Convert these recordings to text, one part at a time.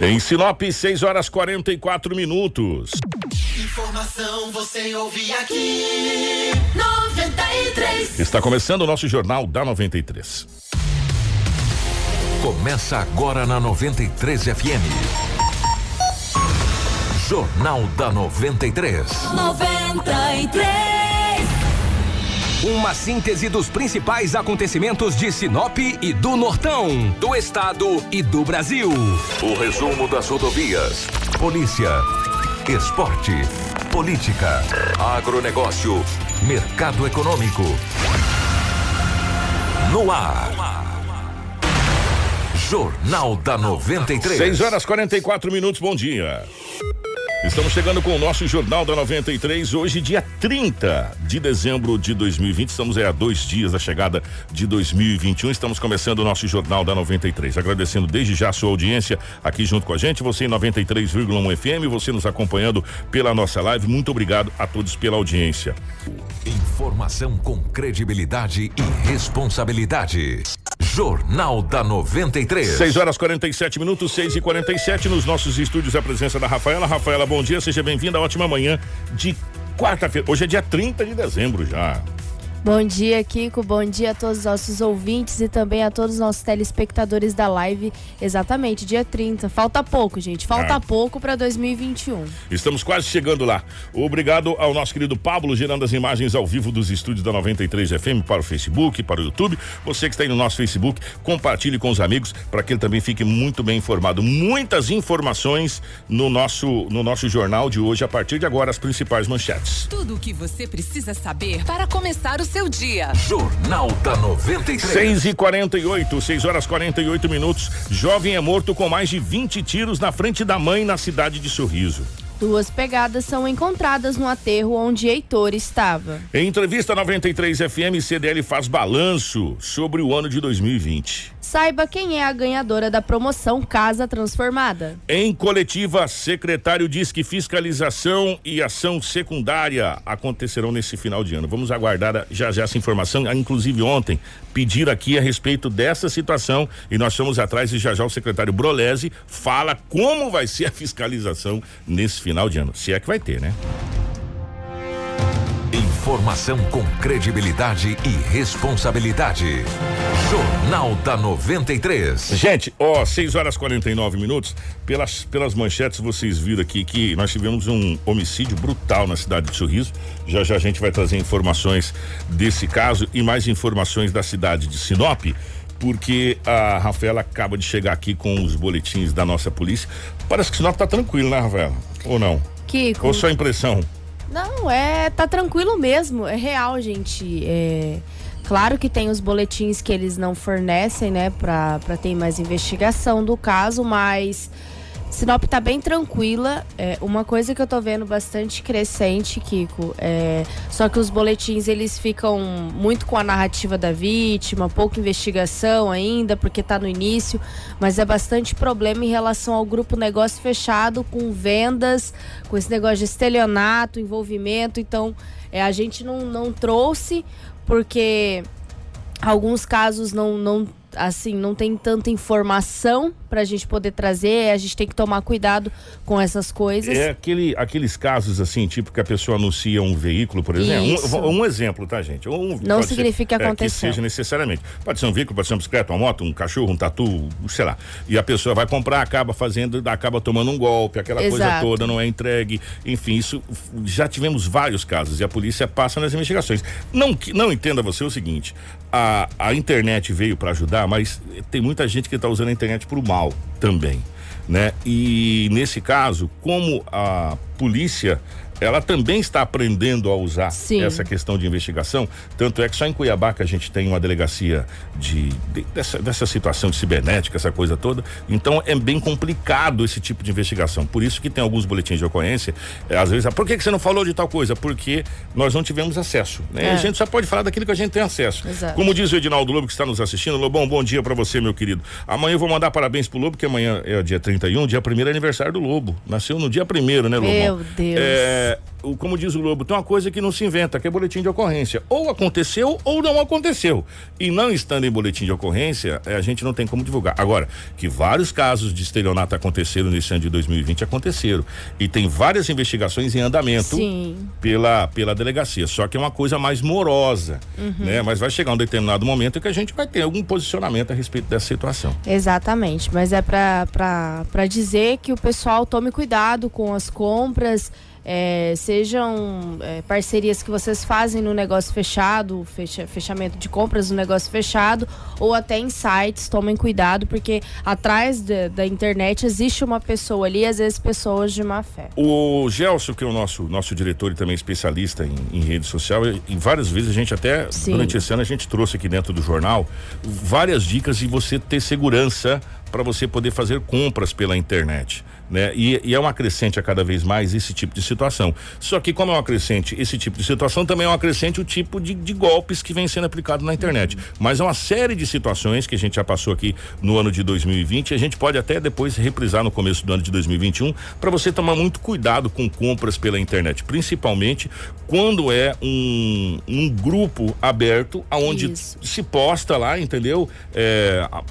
Em Sinop, 6 horas 44 minutos. Informação você ouve aqui. 93. Está começando o nosso Jornal da 93. Começa agora na 93 FM. Jornal da 93. 93. Uma síntese dos principais acontecimentos de Sinop e do Nortão, do Estado e do Brasil. O resumo das rodovias. Polícia. Esporte. Política. Agronegócio. Mercado econômico. No ar. Jornal da 93. 6 horas 44 minutos, bom dia. Estamos chegando com o nosso Jornal da 93, hoje, dia 30 de dezembro de 2020. Estamos aí a dois dias da chegada de 2021. Estamos começando o nosso Jornal da 93. Agradecendo desde já a sua audiência aqui junto com a gente. Você em 93,1 FM, você nos acompanhando pela nossa live. Muito obrigado a todos pela audiência. Informação com credibilidade e responsabilidade. Jornal da 93. 6 horas 47 minutos, 6 e 47 nos nossos estúdios. A presença da Rafaela. Rafaela, bom dia, seja bem-vinda. Ótima manhã de quarta-feira. Hoje é dia 30 de dezembro já. Bom dia, Kiko. Bom dia a todos os nossos ouvintes e também a todos os nossos telespectadores da live. Exatamente, dia 30. Falta pouco, gente. Falta Ah. pouco para 2021. Estamos quase chegando lá. Obrigado ao nosso querido Pablo, gerando as imagens ao vivo dos estúdios da 93 FM para o Facebook, para o YouTube. Você que está aí no nosso Facebook, compartilhe com os amigos para que ele também fique muito bem informado. Muitas informações no nosso, no nosso jornal de hoje, a partir de agora, as principais manchetes. Tudo o que você precisa saber para começar o seu dia. Jornal da 93. 6 e 48, 6 horas 48 minutos. Jovem é morto com mais de 20 tiros na frente da mãe na cidade de Sorriso. Duas pegadas são encontradas no aterro onde Heitor estava. Em entrevista à 93 FM, CDL faz balanço sobre o ano de 2020. Saiba quem é a ganhadora da promoção Casa Transformada. Em coletiva, secretário diz que fiscalização e ação secundária acontecerão nesse final de ano. Vamos aguardar já já essa informação. Ah, Inclusive ontem pedir aqui a respeito dessa situação e nós fomos atrás e já já o secretário Brolese fala como vai ser a fiscalização nesse final de ano. Se é que vai ter, né? Informação com credibilidade e responsabilidade. Jornal da 93. Gente, ó, 6 horas 49 minutos. Pelas, pelas manchetes, vocês viram aqui que nós tivemos um homicídio brutal na cidade de Sorriso. Já já a gente vai trazer informações desse caso e mais informações da cidade de Sinop. Porque a Rafaela acaba de chegar aqui com os boletins da nossa polícia. Parece que Sinop tá tranquilo, né, Rafaela? Ou não? Kiko. Ou só impressão? Não, é, tá tranquilo mesmo, é real, gente. É, claro que tem os boletins que eles não fornecem, né, pra ter mais investigação do caso, mas Sinop tá bem tranquila. É, uma coisa que eu tô vendo bastante crescente, Kiko, é, só que os boletins eles ficam muito com a narrativa da vítima, pouca investigação ainda, porque tá no início, mas é bastante problema em relação ao grupo negócio fechado, com vendas, com esse negócio de estelionato, envolvimento. Então, é, a gente não, não trouxe, porque alguns casos não, não assim não tem tanta informação pra gente poder trazer a gente tem que tomar cuidado com essas coisas É aquele, aqueles casos assim, tipo que a pessoa anuncia um veículo, por exemplo. Um, um exemplo, tá, gente? Um, Não significa ser, é, que seja necessariamente. Pode ser um veículo, pode ser uma bicicleta, uma moto, um cachorro, um tatu, sei lá. E a pessoa vai comprar, acaba fazendo, acaba tomando um golpe, aquela coisa Exato. toda, não é entregue. Enfim, isso já tivemos vários casos e a polícia passa nas investigações. Não, não entenda você o seguinte: a, a internet veio para ajudar, mas tem muita gente que está usando a internet para o mal também né? E nesse caso, como a polícia ela também está aprendendo a usar Sim. essa questão de investigação. Tanto é que só em Cuiabá que a gente tem uma delegacia de, de- dessa, dessa situação de cibernética, essa coisa toda. Então é bem complicado esse tipo de investigação. Por isso que tem alguns boletins de ocorrência. eh, às vezes, ah, por que, que você não falou de tal coisa? Porque nós não tivemos acesso. Né? É. A gente só pode falar daquilo que a gente tem acesso. Exato. Como diz o Edinaldo Lobo que está nos assistindo, Lobão, bom dia para você, meu querido. Amanhã eu vou mandar parabéns pro Lobo, que amanhã é o dia 31, dia 1 é aniversário do Lobo. Nasceu no dia 1 né, Lobão? Meu Deus. É, o- como diz o Lobo, tem uma coisa que não se inventa, que é boletim de ocorrência. Ou aconteceu ou não aconteceu. E não estando em boletim de ocorrência, eh, a gente não tem como divulgar. Agora, que vários casos de estelionato aconteceram nesse ano de 2020 aconteceram. E tem várias investigações em andamento Sim. pela, pela delegacia. Só que é uma coisa mais morosa, né? Mas vai chegar um determinado momento que a gente vai ter algum posicionamento a respeito dessa situação. Exatamente, mas é para dizer que o pessoal tome cuidado com as compras, é, sejam é, parcerias que vocês fazem no negócio fechado, fecha- fechamento de compras no negócio fechado, ou até em sites, tomem cuidado, porque atrás da, da internet existe uma pessoa ali, às vezes pessoas de má fé. O Gelson, que é o nosso, nosso diretor e também especialista em, em rede social, e, e várias vezes a gente até, Sim. durante esse ano, a gente trouxe aqui dentro do jornal várias dicas de você ter segurança para você poder fazer compras pela internet. Né? E, e é uma crescente a cada vez mais esse tipo de situação. Só que, como é uma crescente esse tipo de situação, também é uma crescente o tipo de, de golpes que vem sendo aplicado na internet. Mas é uma série de situações que a gente já passou aqui no ano de 2020. e A gente pode até depois reprisar no começo do ano de 2021 para você tomar muito cuidado com compras pela internet, principalmente quando é um, um grupo aberto aonde Isso. se posta lá, entendeu? É, a-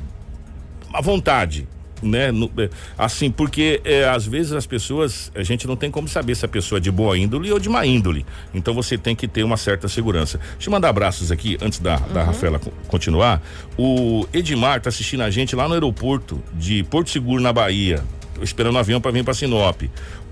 à vontade. Né? No- é, assim, porque é, às vezes as pessoas, a gente não tem como saber se a pessoa é de boa índole ou de má índole. Então você tem que ter uma certa segurança. Deixa eu mandar abraços aqui, antes da, da Rafaela co- continuar. O Edmar tá assistindo a gente lá no aeroporto de Porto Seguro, na Bahia. Esperando o avião para vir para Sinop.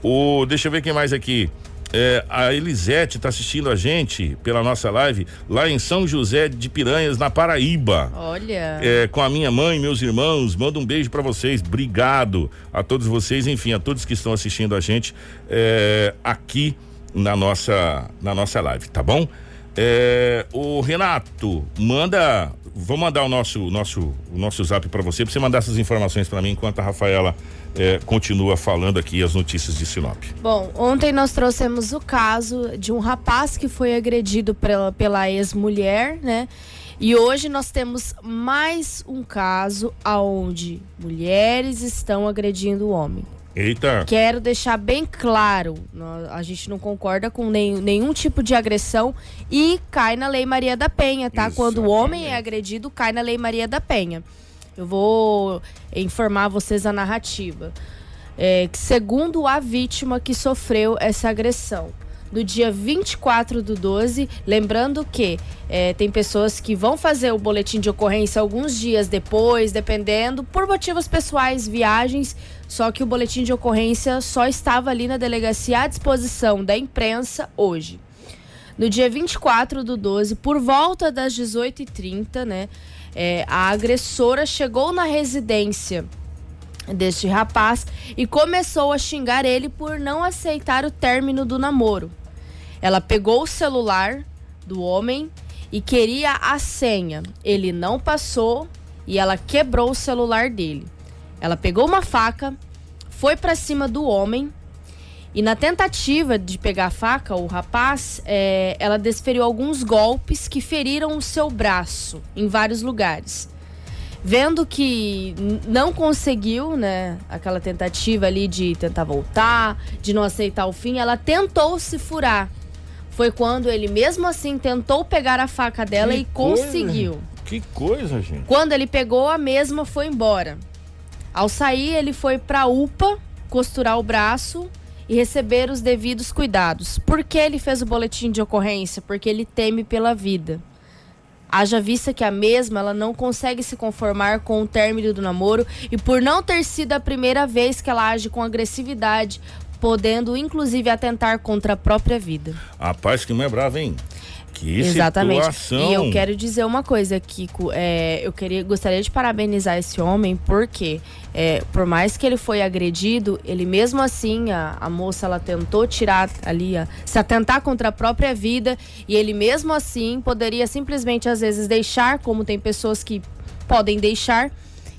O, deixa eu ver quem mais aqui. É, a Elisete está assistindo a gente pela nossa live lá em São José de Piranhas, na Paraíba Olha. é, com a minha mãe, meus irmãos. Mando um beijo pra vocês. Obrigado a todos vocês, enfim, a todos que estão assistindo a gente é, aqui na nossa na nossa live, tá bom? É, o Renato manda, vou mandar o nosso nosso o nosso zap pra você, pra você mandar essas informações pra mim enquanto a Rafaela é, continua falando aqui as notícias de Sinop. Bom, ontem nós trouxemos o caso de um rapaz que foi agredido pela, pela ex-mulher, né? E hoje nós temos mais um caso aonde mulheres estão agredindo o homem. Eita, Quero deixar bem claro, a gente não concorda com nenhum, nenhum tipo de agressão e cai na Lei Maria da Penha, tá? Quando o homem é Exatamente. agredido, cai na Lei Maria da Penha. Eu vou informar vocês a narrativa. É, segundo a vítima que sofreu essa agressão, no dia 24 do 12, lembrando que é, tem pessoas que vão fazer o boletim de ocorrência alguns dias depois, dependendo, por motivos pessoais, viagens, só que o boletim de ocorrência só estava ali na delegacia à disposição da imprensa hoje. No dia 24 do 12, por volta das 18h30, né, é, a agressora chegou na residência deste rapaz e começou a xingar ele por não aceitar o término do namoro. Ela pegou o celular do homem e queria a senha. Ele não passou e ela quebrou o celular dele. Ela pegou uma faca, foi pra cima do homem e na tentativa de pegar a faca, o rapaz, é, ela desferiu alguns golpes que feriram o seu braço em vários lugares. Vendo que não conseguiu, né, aquela tentativa ali de tentar voltar, de não aceitar o fim, ela tentou se furar. Foi quando ele mesmo assim tentou pegar a faca dela Que e coisa. conseguiu. que coisa, gente. Quando ele pegou, a mesma foi embora. Ao sair, ele foi para a UPA costurar o braço e receber os devidos cuidados. Por que ele fez o boletim de ocorrência? Porque ele teme pela vida. Haja vista que a mesma ela não consegue se conformar com o término do namoro e por não ter sido a primeira vez que ela age com agressividade, podendo inclusive atentar contra a própria vida. Rapaz, que mulher brava, hein? Que Exatamente. situação. E eu quero dizer uma coisa, Kiko. É, eu queria, gostaria de parabenizar esse homem, porque é, por mais que ele foi agredido, ele mesmo assim, a, a moça ela tentou tirar ali, a, se atentar contra a própria vida, e ele mesmo assim poderia simplesmente, às vezes, deixar, como tem pessoas que podem deixar.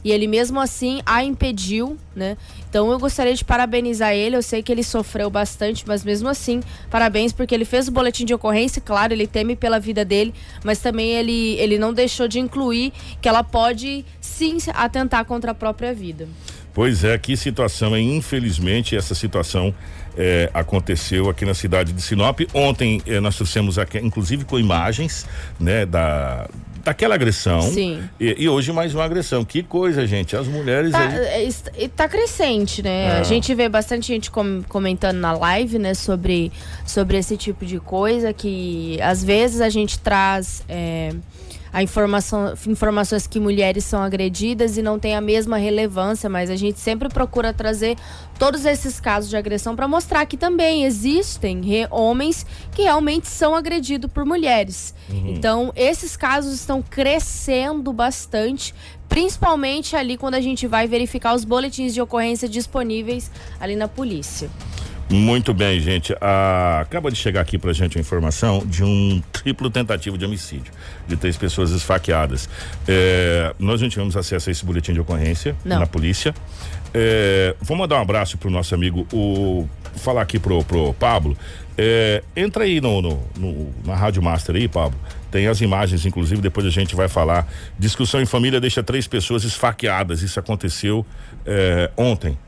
E ele mesmo assim a impediu, né? Então eu gostaria de parabenizar ele. Eu sei que ele sofreu bastante, mas mesmo assim, parabéns porque ele fez o boletim de ocorrência. Claro, ele teme pela vida dele, mas também ele, ele não deixou de incluir que ela pode sim atentar contra a própria vida. Pois é, que situação, hein? Infelizmente, essa situação eh, aconteceu aqui na cidade de Sinop. Ontem eh, nós trouxemos aqui, inclusive com imagens, né, da, daquela agressão. Sim. E, e hoje mais uma agressão. Que coisa, gente. As mulheres Tá, aí. é, tá crescente, né? É. A gente vê bastante gente com- comentando na live, né, sobre, sobre esse tipo de coisa que às vezes a gente traz é, a informação, informações que mulheres são agredidas e não tem a mesma relevância, mas a gente sempre procura trazer todos esses casos de agressão para mostrar que também existem homens que realmente são agredidos por mulheres. Então, esses casos estão crescendo bastante, principalmente ali quando a gente vai verificar os boletins de ocorrência disponíveis ali na polícia. Muito bem, gente. Ah, acaba de chegar aqui pra gente a informação de um triplo tentativa de homicídio, de três pessoas esfaqueadas. É, nós não tivemos acesso a esse boletim de ocorrência Não. na polícia. É, vou mandar um abraço pro nosso amigo, o falar aqui pro, pro Pablo. É, entra aí no, no- no- na Rádio Master aí, Pablo. Tem as imagens, inclusive, depois a gente vai falar. Discussão em família deixa três pessoas esfaqueadas. Isso aconteceu é, ontem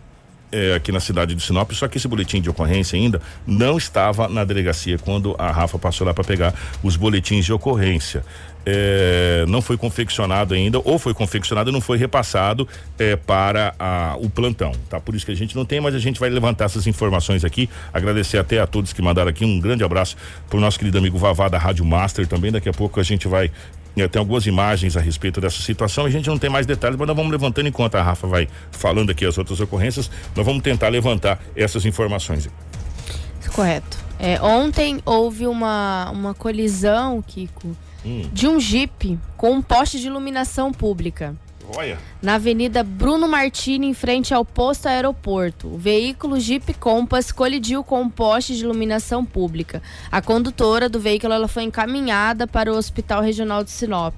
é, aqui na cidade de Sinop, só que esse boletim de ocorrência ainda não estava na delegacia quando a Rafa passou lá para pegar os boletins de ocorrência. É, não foi confeccionado ainda, ou foi confeccionado e não foi repassado é, para a- o plantão, tá? Por isso que a gente não tem, mas a gente vai levantar essas informações aqui. Agradecer até a todos que mandaram aqui. Um grande abraço pro nosso querido amigo Vavá da Rádio Master também. Daqui a pouco a gente vai tem algumas imagens a respeito dessa situação. A gente não tem mais detalhes, mas nós vamos levantando enquanto a Rafa vai falando aqui as outras ocorrências. Nós vamos tentar levantar essas informações. Correto. É, ontem houve uma, uma colisão, Kiko, de um jipe com um poste de iluminação pública. Olha, na Avenida Bruno Martini, em frente ao posto aeroporto. O veículo Jeep Compass colidiu com um poste de iluminação pública. A condutora do veículo ela foi encaminhada para o Hospital Regional de Sinop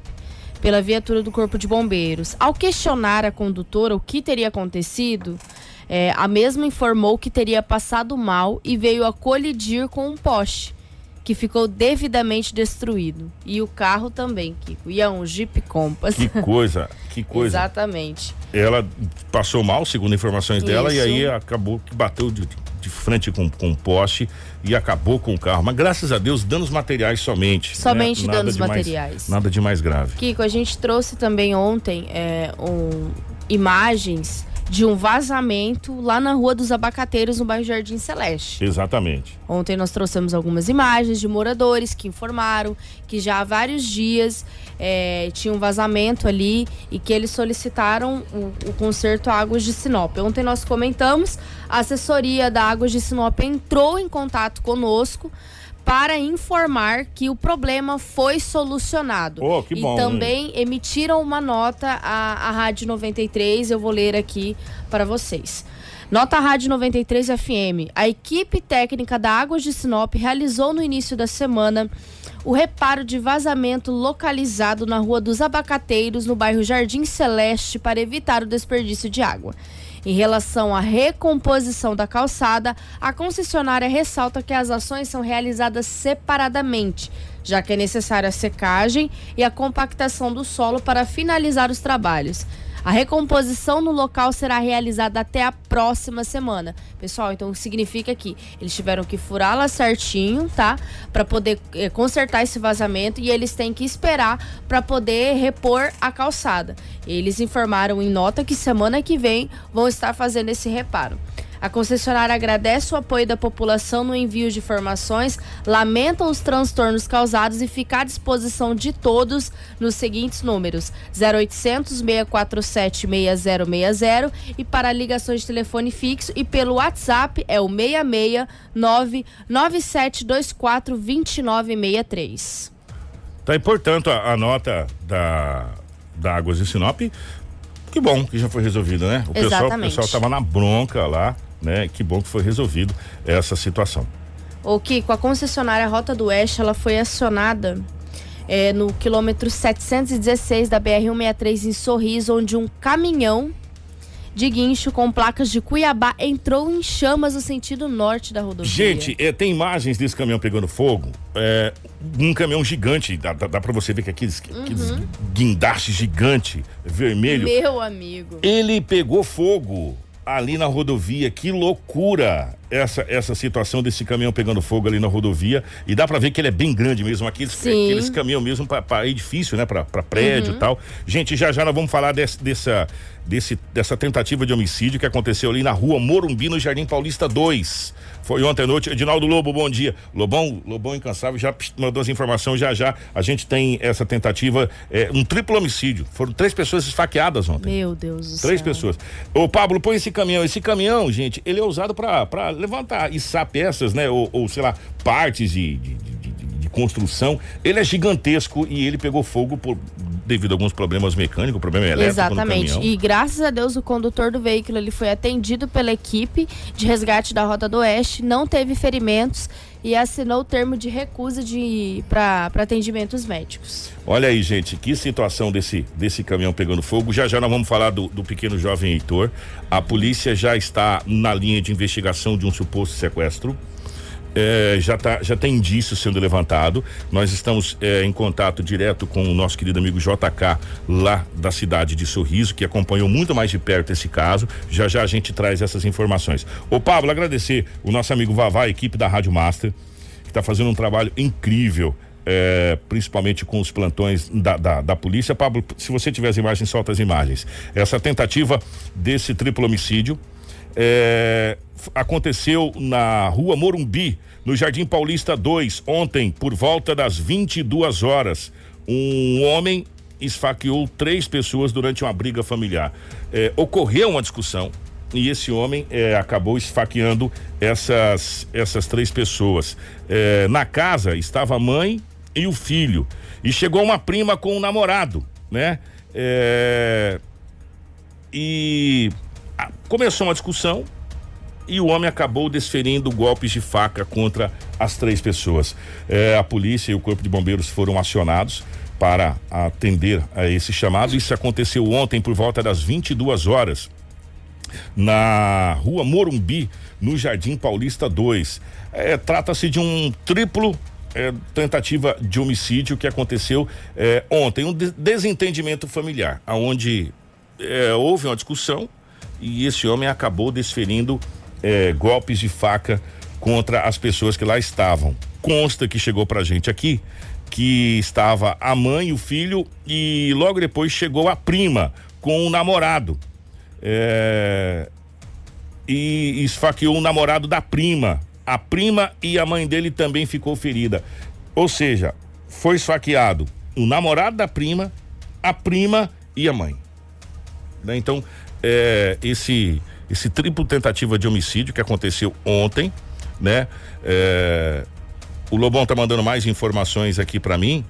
pela viatura do Corpo de Bombeiros. Ao questionar a condutora o que teria acontecido, eh, a mesma informou que teria passado mal e veio a colidir com um poste que ficou devidamente destruído. E o carro também, Kiko. E é um Jeep Compass. que coisa, que coisa. Exatamente. Ela passou mal, segundo informações dela, e aí acabou que bateu de, de frente com, com um poste e acabou com o carro. Mas graças a Deus, danos materiais somente. Somente né? Danos de mais- materiais. nada de mais grave. Kiko, a gente trouxe também ontem é, um- imagens de um vazamento lá na Rua dos Abacateiros, no bairro Jardim Celeste. Exatamente. Ontem nós trouxemos algumas imagens de moradores que informaram que já há vários dias é, tinha um vazamento ali e que eles solicitaram o, o conserto Águas de Sinop. Ontem nós comentamos, a assessoria da Águas de Sinop entrou em contato conosco para informar que o problema foi solucionado. Oh, que bom, E também emitiram uma nota à, à Rádio 93, eu vou ler aqui para vocês. Nota Rádio 93 FM. A equipe técnica da Águas de Sinop realizou no início da semana o reparo de vazamento localizado na Rua dos Abacateiros, no bairro Jardim Celeste, para evitar o desperdício de água. Em relação à recomposição da calçada, a concessionária ressalta que as ações são realizadas separadamente, já que é necessária a secagem e a compactação do solo para finalizar os trabalhos. A recomposição no local será realizada até a próxima semana. Pessoal, então significa que eles tiveram que furar lá certinho, tá? Para poder eh, consertar esse vazamento e eles têm que esperar para poder repor a calçada. Eles informaram em nota que semana que vem vão estar fazendo esse reparo. A concessionária agradece o apoio da população no envio de informações, lamenta os transtornos causados e fica à disposição de todos nos seguintes números: 0800 647 6060 e para ligações de telefone fixo e pelo WhatsApp é o 66 99724 2963. Tá, e portanto, a, a nota da, da Águas de Sinop, que bom que já foi resolvido, né? O Exatamente. pessoal tava na bronca lá, né? Que bom que foi resolvido essa situação. O Kiko, a concessionária Rota do Oeste, ela foi acionada é, no quilômetro 716 da BR-163 em Sorriso, onde um caminhão de guincho com placas de Cuiabá entrou em chamas no sentido norte da rodovia. Gente, é, tem imagens desse caminhão pegando fogo. É, um caminhão gigante, dá, dá, dá pra você ver que aqueles, aqueles guindastes gigante, vermelho. Meu amigo. Ele pegou fogo ali na rodovia. Que loucura essa essa situação desse caminhão pegando fogo ali na rodovia. E dá pra ver que ele é bem grande mesmo. Aqueles, Sim. aqueles caminhão mesmo pra edifício, né? Pra, pra prédio e tal. Gente, já já nós vamos falar desse, dessa, desse, dessa tentativa de homicídio que aconteceu ali na rua Morumbi, no Jardim Paulista 2. Foi ontem à noite. Edinaldo Lobo, bom dia. Lobão, Lobão incansável, já mandou as informações. Já já a gente tem essa tentativa, é, um triplo homicídio. Foram três pessoas esfaqueadas ontem. Meu Deus do Três céu. pessoas. Ô, Pablo, põe esse caminhão. Esse caminhão, gente, ele é usado pra pra levantar, içar peças, né? Ou, ou, sei lá, partes de- de construção. Ele é gigantesco e ele pegou fogo por, devido a alguns problemas mecânicos, problema elétrico Exatamente. E graças a Deus o condutor do veículo ele foi atendido pela equipe de resgate da Rota do Oeste, não teve ferimentos e assinou o termo de recusa de para atendimentos médicos. Olha aí, gente, que situação desse, desse caminhão pegando fogo. Já já nós vamos falar do, do pequeno jovem Heitor. A polícia já está na linha de investigação de um suposto sequestro. É, já, tá, já tem indício sendo levantado. Nós estamos é, em contato direto com o nosso querido amigo JK, lá da cidade de Sorriso, que acompanhou muito mais de perto esse caso. Já já a gente traz essas informações. Ô, Pablo, agradecer o nosso amigo Vavá, a equipe da Rádio Master, que está fazendo um trabalho incrível. é, principalmente com os plantões da, da, da polícia. Pablo, se você tiver as imagens, solta as imagens. Essa tentativa desse triplo homicídio é, aconteceu na rua Morumbi, no Jardim Paulista 2, ontem, por volta das 22 horas. Um homem esfaqueou três pessoas durante uma briga familiar. É, ocorreu uma discussão e esse homem é, acabou esfaqueando essas, essas três pessoas. É, na casa estava a mãe e o filho. E chegou uma prima com um namorado, né? É, e começou uma discussão e o homem acabou desferindo golpes de faca contra as três pessoas. É, a polícia e o corpo de bombeiros foram acionados para atender a esse chamado. Isso aconteceu ontem por volta das 22 horas na rua Morumbi, no Jardim Paulista 2. É, Trata-se de um triplo é, tentativa de homicídio que aconteceu é, ontem, um de- desentendimento familiar, aonde é, houve uma discussão e esse homem acabou desferindo é, golpes de faca contra as pessoas que lá estavam. Consta que chegou pra gente aqui que estava a mãe, o filho e logo depois chegou a prima com o namorado. É, e esfaqueou o namorado da prima. A prima e a mãe dele também ficou ferida. Ou seja, foi esfaqueado o namorado da prima, a prima e a mãe. Né? Então, é, esse esse triplo tentativa de homicídio que aconteceu ontem, né? É, o Lobão tá mandando mais informações aqui para mim.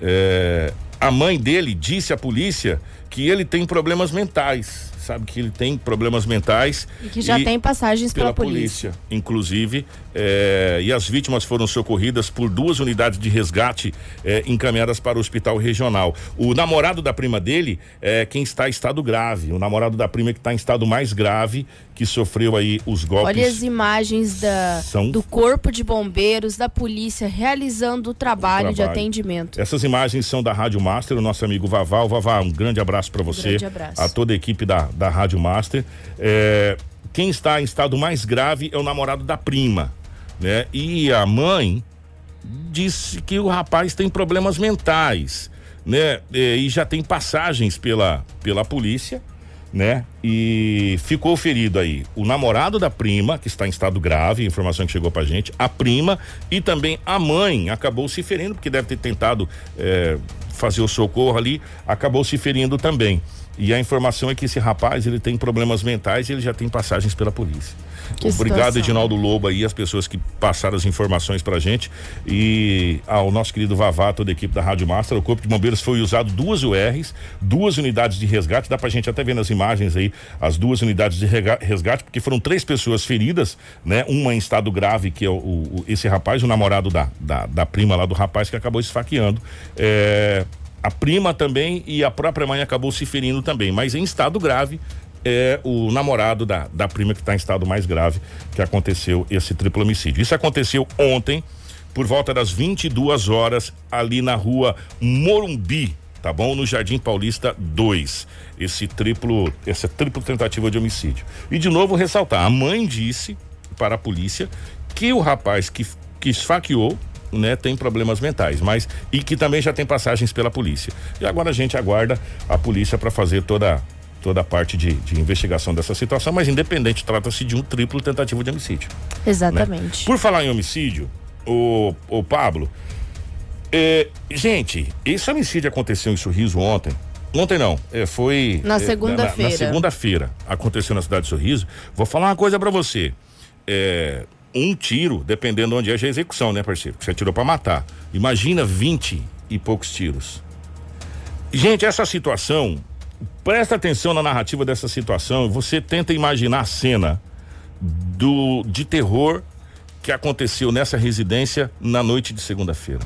É, a mãe dele disse à polícia que ele tem problemas mentais, sabe que ele tem problemas mentais E que já tem passagens pela pela, polícia. polícia, inclusive, é, e as vítimas foram socorridas por duas unidades de resgate é, encaminhadas para o hospital regional. O namorado da prima dele é quem está em estado grave, o namorado da prima que está em estado mais grave, que sofreu aí os golpes. Olha as imagens da, São- do corpo de bombeiros, da polícia realizando o trabalho, de trabalho. atendimento. Essas imagens são da Rádio Master, o nosso amigo Vaval. Vavá, um grande abraço para você. grande abraço. A toda a equipe da, da Rádio Master. É, quem está em estado mais grave é o namorado da prima, né? E a mãe disse que o rapaz tem problemas mentais, né? É, E já tem passagens pela, pela polícia, né? E ficou ferido aí o namorado da prima, que está em estado grave, informação que chegou pra gente, a prima e também a mãe acabou se ferindo, porque deve ter tentado é, fazer o socorro ali, acabou se ferindo também. E a informação é que esse rapaz, ele tem problemas mentais e ele já tem passagens pela polícia. Que Obrigado, situação. Edinaldo Lobo aí, as pessoas que passaram as informações pra gente e ao nosso querido Vavá, toda a equipe da Rádio Master, o Corpo de Bombeiros foi usado duas URs, duas unidades de resgate, dá pra gente até ver nas imagens aí as duas unidades de resgate, porque foram três pessoas feridas, né? Uma em estado grave, que é o, o- esse rapaz, o namorado da, da, da prima lá do rapaz que acabou esfaqueando. É, a prima também e a própria mãe acabou se ferindo também, mas em estado grave é o namorado da, da prima que está em estado mais grave que aconteceu esse triplo homicídio. Isso aconteceu ontem, por volta das 22 horas, ali na rua Morumbi, tá bom? No Jardim Paulista 2. Esse triplo, essa triplo tentativa de homicídio. E de novo ressaltar, a mãe disse para a polícia que o rapaz que, que esfaqueou né, tem problemas mentais, mas e que também já tem passagens pela polícia. E agora a gente aguarda a polícia para fazer toda toda a parte de, de investigação dessa situação, mas independente, trata-se de um triplo tentativa de homicídio. Exatamente. Né? Por falar em homicídio, o, o Pablo, é, gente, esse homicídio aconteceu em Sorriso ontem. Ontem não, é, foi. Na é, segunda-feira. Na, na segunda-feira aconteceu na cidade de Sorriso. Vou falar uma coisa para você. É, um tiro, dependendo onde é a execução, né, parceiro? Você atirou para matar. Imagina 20 e poucos tiros. Gente, essa situação, presta atenção na narrativa dessa situação. Você tenta imaginar a cena do de terror que aconteceu nessa residência na noite de segunda-feira.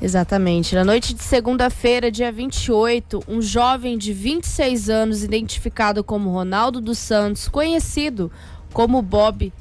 Exatamente. Na noite de segunda-feira, dia 28, um jovem de 26 anos, identificado como Ronaldo dos Santos, conhecido como Bob,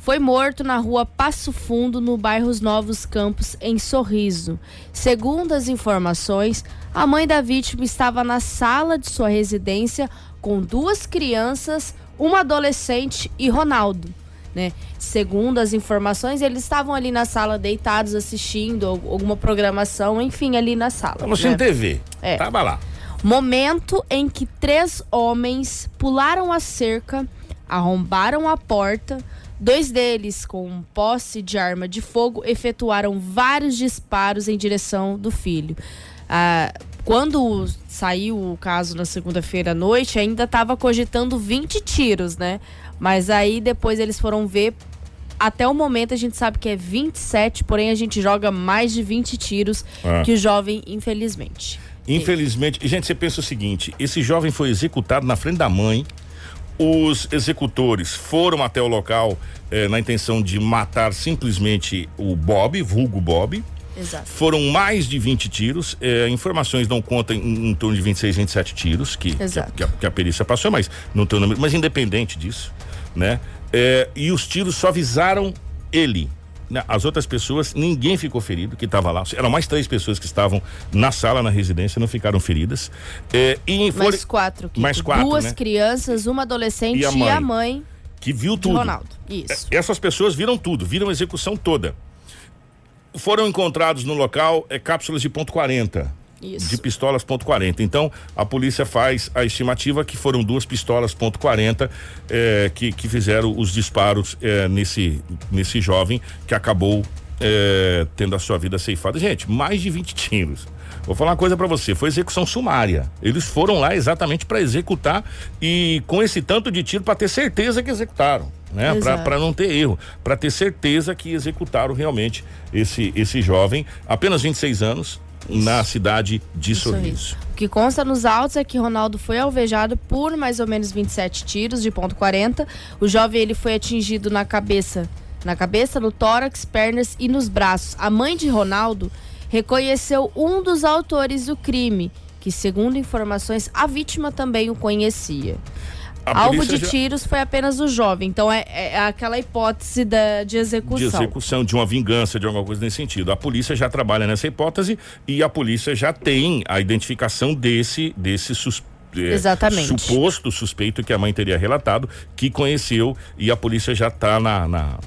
foi morto na rua Passo Fundo, no bairro Novos Campos, em Sorriso. Segundo as informações, a mãe da vítima estava na sala de sua residência com duas crianças, uma adolescente e Ronaldo. Né? Segundo as informações, eles estavam ali na sala deitados assistindo alguma programação, enfim, ali na sala. Assistindo né? TV. É. Tava lá. Momento em que três homens pularam a cerca, arrombaram a porta. Dois deles, com posse de arma de fogo, efetuaram vários disparos em direção do filho. Ah, quando saiu o caso na segunda-feira à noite, ainda estava cogitando 20 tiros, né? Mas aí depois eles foram ver. Até o momento a gente sabe que é 27, porém a gente joga mais de 20 tiros Ah. que o jovem, infelizmente. Infelizmente, gente, você pensa o seguinte: esse jovem foi executado na frente da mãe. Os executores foram até o local eh, na intenção de matar simplesmente o Bob, vulgo Bob. Exato. Foram mais de 20 tiros. eh, informações não contam em, em torno de 26, 27 tiros que, que, a, que a- que a perícia passou, mas não tem o número. Mas independente disso, né? Eh, e os tiros só visaram ele. Né? As outras pessoas, ninguém ficou ferido que estava lá. Eram mais três pessoas que estavam na sala, na residência, não ficaram feridas. Eh, e Mais quatro. Kiko. Mais quatro, Duas né? crianças, uma adolescente E e a a mãe. mãe, que viu tudo. Ronaldo. Isso. É, Essas pessoas viram tudo, viram a execução toda. Foram encontrados no local é, cápsulas de ponto 40. Isso. De pistolas ponto 40. Então, a polícia faz a estimativa que foram duas pistolas ponto 40 é, que, que fizeram os disparos é, nesse, nesse jovem que acabou é, tendo a sua vida ceifada. Gente, mais de 20 tiros. Vou falar uma coisa pra você, foi execução sumária. Eles foram lá exatamente pra executar e com esse tanto de tiro pra ter certeza que executaram, né? Pra não ter erro, pra ter certeza que executaram realmente esse esse jovem, apenas 26 anos, na cidade de Sorriso. O que consta nos autos é que Ronaldo foi alvejado por mais ou menos 27 tiros de ponto 40. O jovem ele foi atingido na cabeça, na cabeça, no tórax, pernas e nos braços. A mãe de Ronaldo reconheceu um dos autores do crime, que segundo informações a vítima também o conhecia. A Alvo de já- tiros foi apenas o jovem, então é, é aquela hipótese da, de de execução. execução, de uma vingança, de alguma coisa nesse sentido. A polícia já trabalha nessa hipótese e a polícia já tem a identificação desse desse sus- é, Exatamente. suposto suspeito que a mãe teria relatado, que conheceu e a polícia já está na, na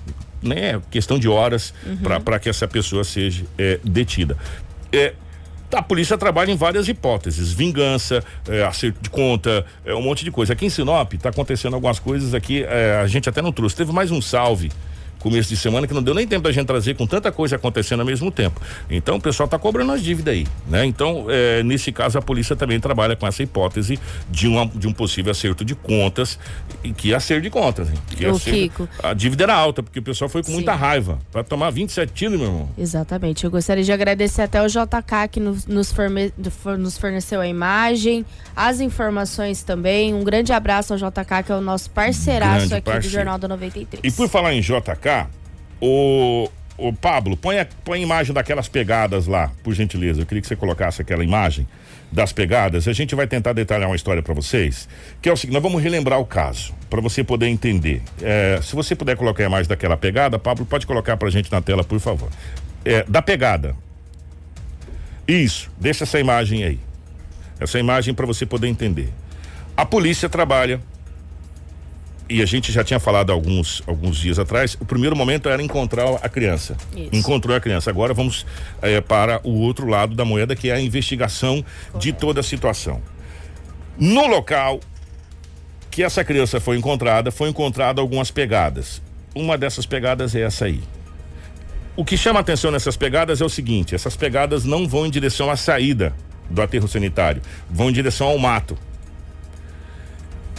né, questão de horas Uhum. para que essa pessoa seja é, detida. É, a polícia trabalha em várias hipóteses, vingança, é, acerto de conta, é, um monte de coisa. Aqui em Sinop está acontecendo algumas coisas aqui, é, a gente até não trouxe. Teve mais um salve começo de semana que não deu nem tempo da gente trazer com tanta coisa acontecendo ao mesmo tempo. Então o pessoal está cobrando as dívidas aí, né? Então, é, nesse caso, a polícia também trabalha com essa hipótese de, uma, de um possível acerto de contas, e que é acerto de contas, hein? Que Ô, acerto- Kiko. A dívida era alta, porque o pessoal foi com Sim. muita raiva. Para tomar 27 tiros, meu irmão. Exatamente. Eu gostaria de agradecer até o JK que nos, nos, forme- do- for- nos forneceu a imagem, as informações também. Um grande abraço ao JK, que é o nosso parceiraço Grande aqui do parceiro. Jornal da 93. E por falar em JK, o ô Pablo, põe a, põe a imagem daquelas pegadas lá, por gentileza. Eu queria que você colocasse aquela imagem das pegadas. A gente vai tentar detalhar uma história para vocês, que é o seguinte: nós vamos relembrar o caso, para você poder entender. É, se você puder colocar a imagem daquela pegada, Pablo, pode colocar pra gente na tela, por favor. É, da pegada. Isso, deixa essa imagem aí. Essa imagem para você poder entender. A polícia trabalha e a gente já tinha falado alguns, alguns dias atrás, o primeiro momento era encontrar a criança. Isso. Encontrou a criança. Agora vamos eh, para o outro lado da moeda, que é a investigação de toda a situação. No local que essa criança foi encontrada, foi encontrada algumas pegadas. Uma dessas pegadas é essa aí. O que chama atenção nessas pegadas é o seguinte: essas pegadas não vão em direção à saída do aterro sanitário, vão em direção ao mato.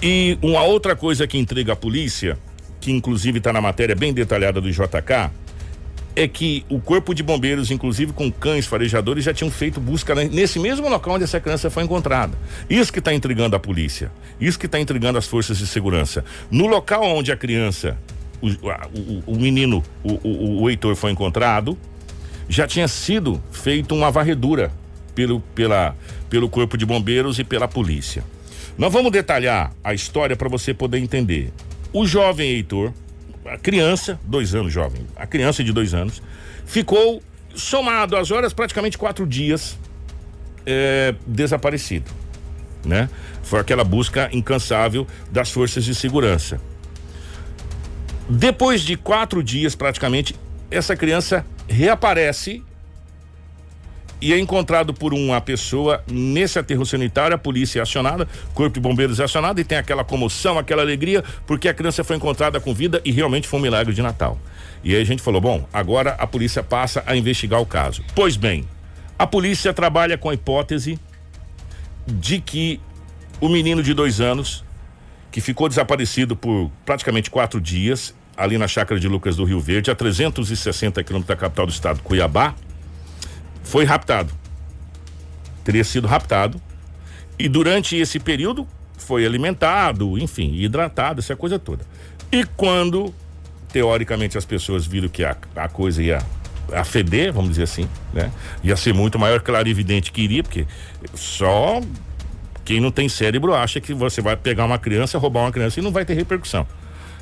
E uma outra coisa que intriga a polícia, que inclusive está na matéria bem detalhada do JK, é que o corpo de bombeiros, inclusive com cães farejadores, já tinham feito busca ne- nesse mesmo local onde essa criança foi encontrada. Isso que está intrigando a polícia. Isso que está intrigando as forças de segurança. No local onde a criança, o, o- o menino, o, o, o Heitor foi encontrado, já tinha sido feita uma varredura pelo, pela, pelo corpo de bombeiros e pela polícia. Nós vamos detalhar a história para você poder entender. O jovem Heitor, a criança, dois anos jovem, a criança de dois anos, ficou somado às horas praticamente quatro dias é, desaparecido, né? Foi aquela busca incansável das forças de segurança. Depois de quatro dias praticamente, essa criança reaparece e é encontrado por uma pessoa nesse aterro sanitário, a polícia é acionada, corpo de bombeiros é acionado e tem aquela comoção, aquela alegria, porque a criança foi encontrada com vida e realmente foi um milagre de Natal. E aí a gente falou, bom, agora a polícia passa a investigar o caso. Pois bem, a polícia trabalha com a hipótese de que o menino de dois anos, que ficou desaparecido por praticamente quatro dias, ali na chácara de Lucas do Rio Verde, a 360 quilômetros da capital do estado, Cuiabá, foi raptado. Teria sido raptado. E durante esse período foi alimentado, enfim, hidratado, essa coisa toda. E quando, teoricamente, as pessoas viram que a, a coisa ia a feder, vamos dizer assim, né? Ia ser muito maior, claro evidente que iria, porque só quem não tem cérebro acha que você vai pegar uma criança, roubar uma criança e não vai ter repercussão,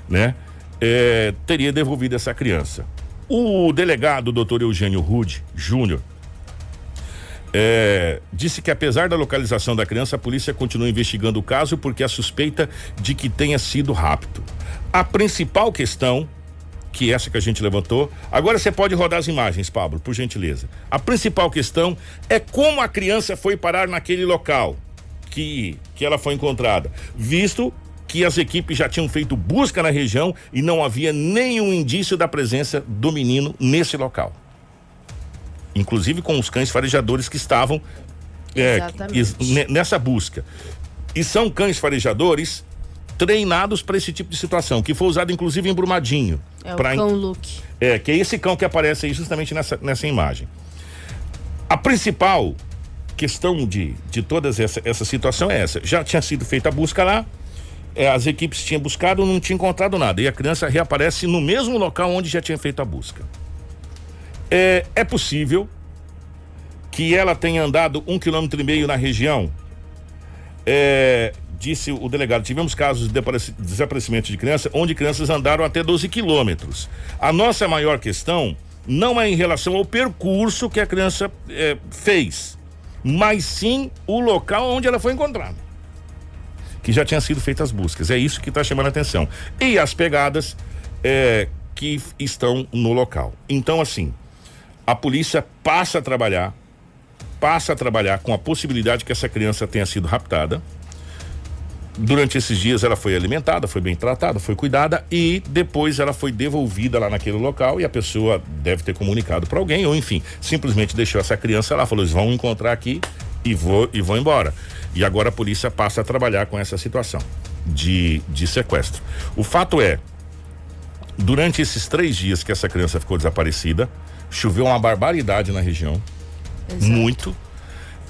né? É, teria devolvido essa criança. O delegado, doutor Eugênio Rude Júnior, é, disse que apesar da localização da criança, a polícia continua investigando o caso porque a suspeita de que tenha sido rapto. A principal questão, que é essa que a gente levantou, agora você pode rodar as imagens, Pablo, por gentileza. A principal questão é como a criança foi parar naquele local que, que ela foi encontrada, visto que as equipes já tinham feito busca na região e não havia nenhum indício da presença do menino nesse local inclusive com os cães farejadores que estavam é, nessa busca. E são cães farejadores treinados para esse tipo de situação, que foi usado inclusive em Brumadinho. É o pra en- cão Luke. é, que é esse cão que aparece aí justamente nessa, nessa imagem. A principal questão de, de toda essa, essa situação é essa. Já tinha sido feita a busca lá, é, as equipes tinham buscado, não tinham encontrado nada. E a criança reaparece no mesmo local onde já tinha feito a busca. É, é possível que ela tenha andado um quilômetro e meio na região. É, disse o delegado, tivemos casos de desapareci- desaparecimento de criança onde crianças andaram até 12 quilômetros. A nossa maior questão não é em relação ao percurso que a criança é, fez, mas sim o local onde ela foi encontrada. Que já tinha sido feitas as buscas. É isso que está chamando a atenção. E as pegadas é, que estão no local. Então, assim, a polícia passa a trabalhar, passa a trabalhar com a possibilidade que essa criança tenha sido raptada. Durante esses dias ela foi alimentada, foi bem tratada, foi cuidada e depois ela foi devolvida lá naquele local e a pessoa deve ter comunicado para alguém ou enfim, simplesmente deixou essa criança lá, falou: "Eles vão encontrar aqui e vou e vão embora". E agora a polícia passa a trabalhar com essa situação de, de sequestro. O fato é, durante esses três dias que essa criança ficou desaparecida, choveu uma barbaridade na região, muito.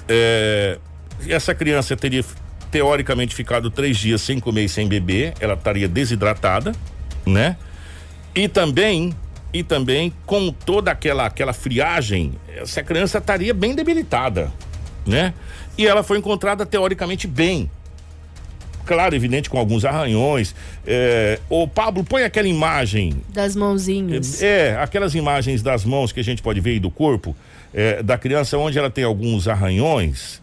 É, essa criança teria teoricamente ficado três dias sem comer e sem beber, ela estaria desidratada, né? E também e também com toda aquela aquela friagem, essa criança estaria bem debilitada, né? E ela foi encontrada teoricamente bem. Claro, evidente, com alguns arranhões. É, ô, Pablo, põe aquela imagem. Das mãozinhas. É, aquelas imagens das mãos que a gente pode ver aí do corpo é, da criança, onde ela tem alguns arranhões.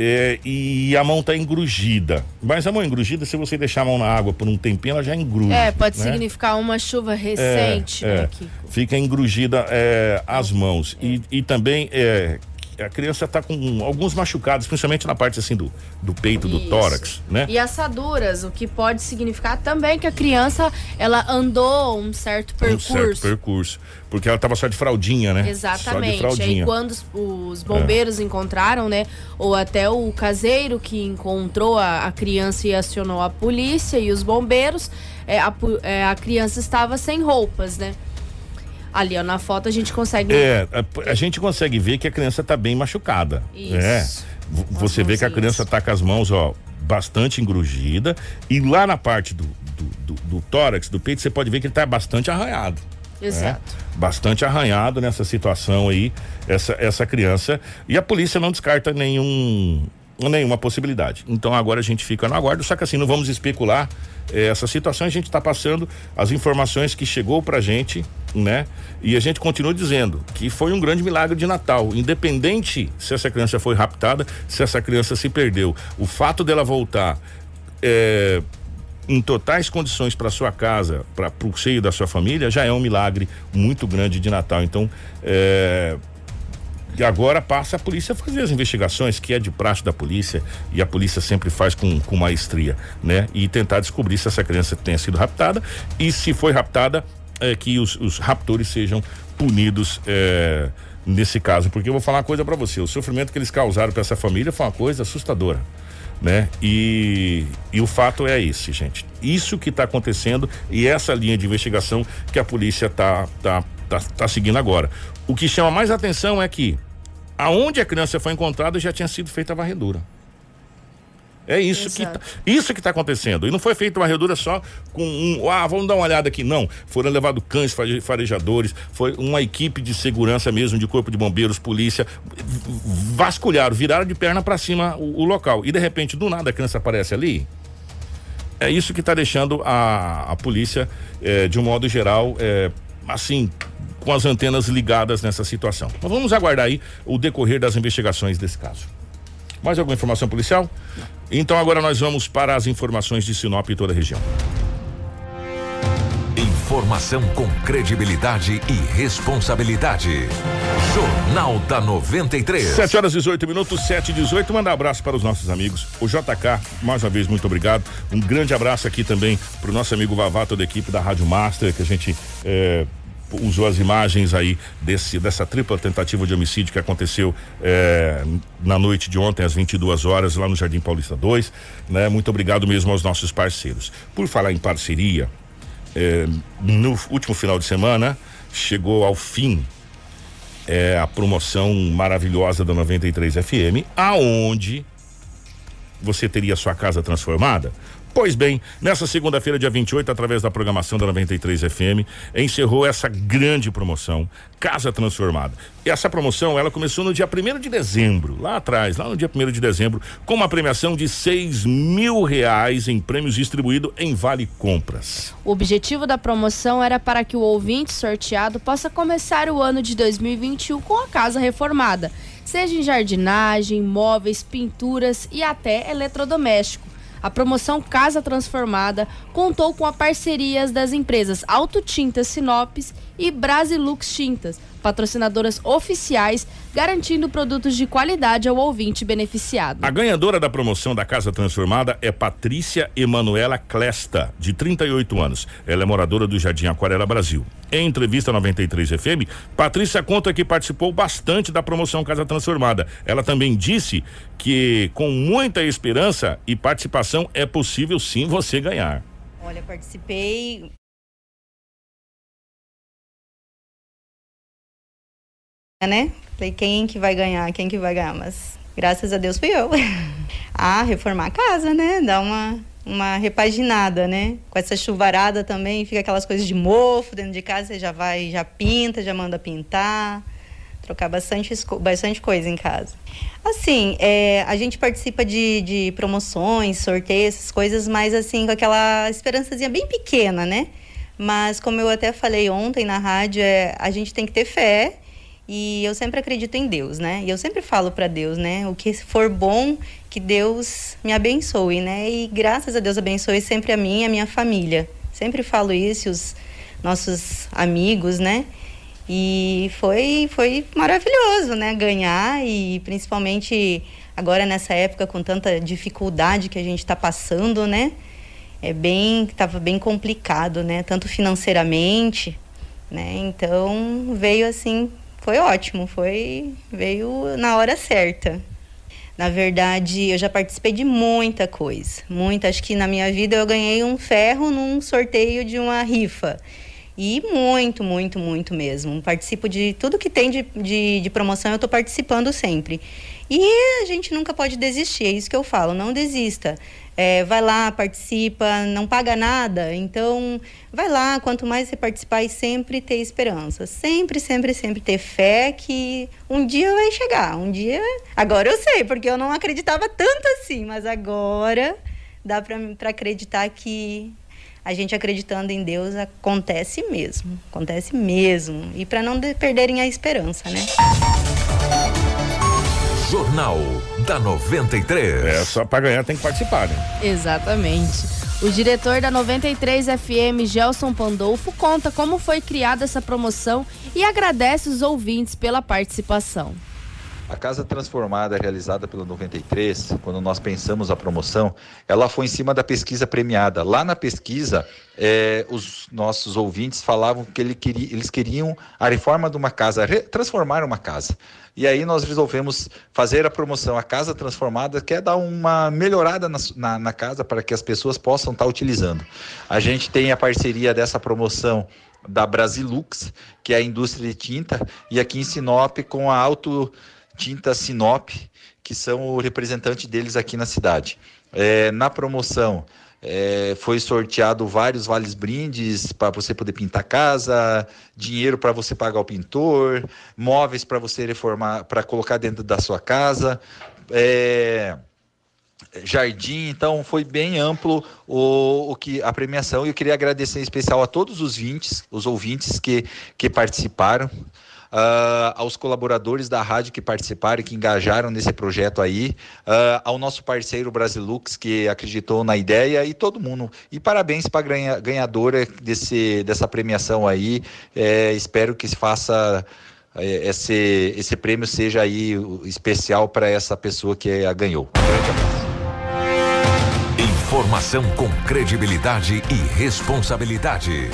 É, e a mão tá engrugida. Mas a mão engrugida, se você deixar a mão na água por um tempinho, ela já engruge. É, pode né? significar uma chuva recente, É, né, é. Fica engrugida é, as mãos. E, e também é, a criança está com alguns machucados, principalmente na parte assim do, do peito, do Isso. tórax, né? E assaduras, o que pode significar também que a criança ela andou um certo percurso. Um certo percurso. Porque ela estava só de fraldinha, né? Só de Exatamente. Aí fraldinha. É. quando os, os bombeiros encontraram, né? Ou até o caseiro que encontrou a, a criança e acionou a polícia e os bombeiros, é, a, é, a criança estava sem roupas, né? Ali, ó, na foto a gente consegue. É, a, a gente consegue ver que a criança está bem machucada. Isso. É. Você vê que a criança tá com as mãos, ó, bastante engrugida. E lá na parte do, do, do- do tórax, do peito, você pode ver que ele tá bastante arranhado. Exato. né? Bastante arranhado nessa situação aí, essa, essa criança. E a polícia não descarta nenhum, nenhuma possibilidade. Então agora a gente fica no aguardo, só que assim, não vamos especular eh, essa situação, a gente está passando as informações que chegou pra gente, né? E a gente continua dizendo que foi um grande milagre de Natal, independente se essa criança foi raptada, se essa criança se perdeu. O fato dela voltar eh, em totais condições para sua casa, para o seio da sua família, já é um milagre muito grande de Natal. Então, é, e agora passa a polícia a fazer as investigações, que é de praxe da polícia, e a polícia sempre faz com, com maestria, né? E tentar descobrir se essa criança tenha sido raptada e se foi raptada, é, que os, os raptores sejam punidos. é, Nesse caso, porque eu vou falar uma coisa para você: o sofrimento que eles causaram para essa família foi uma coisa assustadora né? E, e o fato é esse, gente. Isso que está acontecendo e essa linha de investigação que a polícia tá, tá, tá, tá seguindo agora. O que chama mais atenção é que aonde a criança foi encontrada já tinha sido feita a varredura. É isso que, Exato. tá, isso que está acontecendo. E não foi feita uma varredura só com um. Ah, vamos dar uma olhada aqui. Não. Foram levados cães fare- farejadores, foi uma equipe de segurança mesmo, de corpo de bombeiros, polícia. Vasculharam, viraram de perna para cima o, o local. E de repente, do nada, a criança aparece ali. É isso que está deixando a, a polícia, eh, de um modo geral, eh, assim, com as antenas ligadas nessa situação. Mas vamos aguardar aí o decorrer das investigações desse caso. Mais alguma informação policial? Então agora nós vamos para as informações de Sinop e toda a região. Informação com credibilidade e responsabilidade. Jornal da 93. 7 horas e 18 minutos, 7 e 18. Mandar um abraço para os nossos amigos. O JK, mais uma vez, muito obrigado. Um grande abraço aqui também para o nosso amigo Vavá, toda a equipe da Rádio Master, que a gente eh, usou as imagens aí desse, dessa tripla tentativa de homicídio que aconteceu eh, na noite de ontem, às 22 horas, lá no Jardim Paulista 2. Né? Muito obrigado mesmo aos nossos parceiros. Por falar em parceria, eh, no último final de semana chegou ao fim é a promoção maravilhosa da 93 FM, aonde você teria sua casa transformada? Pois bem, nessa segunda-feira, dia 28, através da programação da 93 FM, encerrou essa grande promoção, Casa Transformada. E essa promoção, ela começou no dia 1 de dezembro, lá atrás, lá no dia 1 de dezembro, com uma premiação de 6 mil reais em prêmios distribuídos em Vale Compras. O objetivo da promoção era para que o ouvinte sorteado possa começar o ano de 2021 com a casa reformada, seja em jardinagem, móveis, pinturas e até eletrodoméstico. A promoção Casa Transformada contou com a parcerias das empresas Auto Tintas Sinopes e Brasilux Tintas, patrocinadoras oficiais, garantindo produtos de qualidade ao ouvinte beneficiado. A ganhadora da promoção da Casa Transformada é Patrícia Emanuela Clesta, de 38 anos. Ela é moradora do Jardim Aquarela Brasil. Em entrevista à 93 FM, Patrícia conta que participou bastante da promoção Casa Transformada. Ela também disse que com muita esperança e participação é possível sim você ganhar. Olha, participei. Né? Falei, quem que vai ganhar? Quem que vai ganhar? Mas graças a Deus fui eu. ah, reformar a casa, né? Dar uma, uma repaginada, né? Com essa chuvarada também, fica aquelas coisas de mofo dentro de casa, você já vai, já pinta, já manda pintar. Trocar bastante, bastante coisa em casa. Assim, é, a gente participa de, de promoções, sorteios, essas coisas, mas assim, com aquela esperançazinha bem pequena, né? Mas como eu até falei ontem na rádio, é, a gente tem que ter fé e eu sempre acredito em Deus, né? E eu sempre falo para Deus, né? O que for bom, que Deus me abençoe, né? E graças a Deus abençoe sempre a mim e a minha família. Sempre falo isso, os nossos amigos, né? E foi, foi maravilhoso, né? Ganhar e principalmente agora nessa época com tanta dificuldade que a gente está passando, né? É bem, estava bem complicado, né? Tanto financeiramente, né? Então veio assim, foi ótimo, foi veio na hora certa. Na verdade, eu já participei de muita coisa, muita. Acho que na minha vida eu ganhei um ferro num sorteio de uma rifa. E muito, muito, muito mesmo. Participo de tudo que tem de, de, de promoção, eu estou participando sempre. E a gente nunca pode desistir, é isso que eu falo, não desista. É, vai lá, participa, não paga nada, então vai lá, quanto mais você participar e sempre ter esperança. Sempre, sempre, sempre ter fé que um dia vai chegar. Um dia. Agora eu sei, porque eu não acreditava tanto assim, mas agora dá para acreditar que a gente acreditando em Deus acontece mesmo, acontece mesmo. E para não de- perderem a esperança, né? Jornal da 93. É, só pra ganhar tem que participar, né? Exatamente. O diretor da 93 FM, Gelson Pandolfo, conta como foi criada essa promoção e agradece os ouvintes pela participação. A Casa Transformada, realizada pela 93, quando nós pensamos a promoção, ela foi em cima da pesquisa premiada. Lá na pesquisa, eh, os nossos ouvintes falavam que ele queria- eles queriam a reforma de uma casa, re- transformar uma casa. E aí nós resolvemos fazer a promoção A Casa Transformada, que é dar uma melhorada na, na- na casa para que as pessoas possam estar utilizando. A gente tem a parceria dessa promoção da Brasilux, que é a indústria de tinta, e aqui em Sinop com a Auto Tinta Sinop, que são o representante deles aqui na cidade. É, na promoção é, foi sorteado vários vales brindes para você poder pintar casa, dinheiro para você pagar o pintor, móveis para você reformar, para colocar dentro da sua casa. É, jardim, então foi bem amplo o, o que a premiação e eu queria agradecer em especial a todos os ouvintes, os ouvintes que, que participaram. Ah, aos colaboradores da rádio que participaram, e que engajaram nesse projeto aí, ah, ao nosso parceiro Brasilux que acreditou na ideia e todo mundo. E parabéns para a ganha, ganhadora desse, dessa premiação aí. É, espero que se faça eh, esse, esse prêmio seja aí especial para essa pessoa que a ganhou. Grande abraço. Informação com credibilidade e responsabilidade.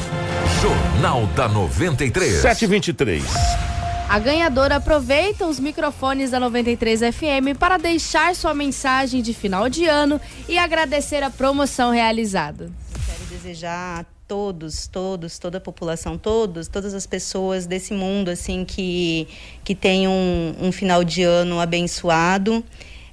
Jornal da 93. 723. A ganhadora aproveita os microfones da 93 FM para deixar sua mensagem de final de ano e agradecer a promoção realizada. Quero desejar a todos, todos, toda a população, todos, todas as pessoas desse mundo assim que que tenham um, um final de ano abençoado.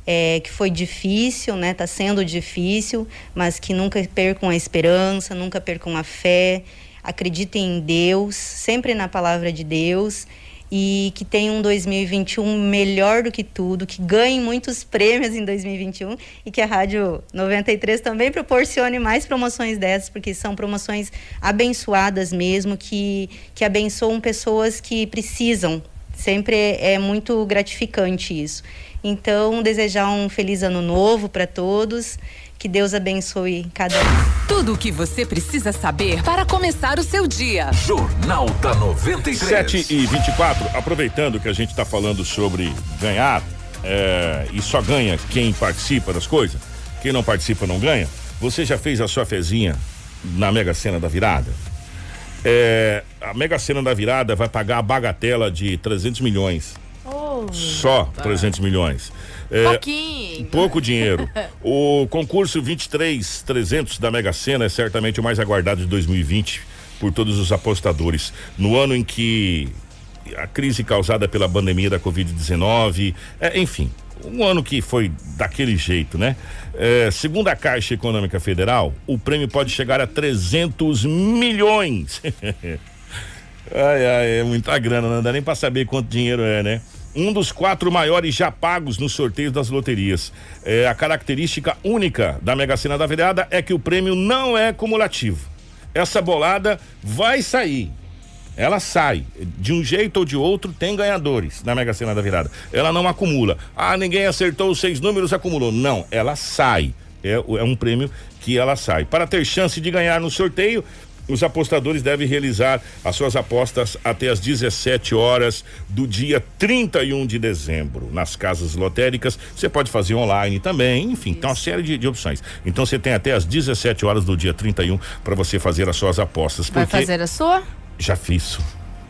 É, que foi difícil, né? Tá sendo difícil, mas que nunca percam a esperança, nunca percam a fé. Acreditem em Deus, sempre na palavra de Deus e que tenham um 2021 melhor do que tudo, que ganhem muitos prêmios em 2021 e que a Rádio 93 também proporcione mais promoções dessas, porque são promoções abençoadas mesmo, que, que abençoam pessoas que precisam. Sempre é, é muito gratificante isso. Então, desejar um feliz ano novo para todos, que Deus abençoe cada um. Tudo o que você precisa saber para começar o seu dia. Jornal da 93. 7 e 24, aproveitando que a gente está falando sobre ganhar, é, e só ganha quem participa das coisas, quem não participa não ganha. Você já fez a sua fezinha na Mega Sena da virada? É, a Mega Sena da virada vai pagar a bagatela de 300 milhões. Só 300 milhões. É, Pouquinho. Pouco dinheiro. O concurso 23300 da Mega Sena é certamente o mais aguardado de 2020 por todos os apostadores. No ano em que a crise causada pela pandemia da Covid-19, é, enfim, um ano que foi daquele jeito, né? É, segundo a Caixa Econômica Federal, o prêmio pode chegar a 300 milhões. ai, ai, é muita grana, não dá nem para saber quanto dinheiro é, né? Um dos quatro maiores já pagos no sorteio das loterias. É, a característica única da Mega Sena da Virada é que o prêmio não é cumulativo. Essa bolada vai sair ela sai. De um jeito ou de outro, tem ganhadores na Mega Sena da Virada. Ela não acumula. Ah, ninguém acertou os seis números, acumulou. Não, ela sai. É, é um prêmio que ela sai. Para ter chance de ganhar no sorteio, os apostadores devem realizar as suas apostas até às 17 horas do dia 31 de dezembro nas casas lotéricas. Você pode fazer online também, enfim, Isso. tem uma série de, de, opções. Então você tem até às 17 horas do dia 31 para você fazer as suas apostas. Vai fazer a sua? Já fiz.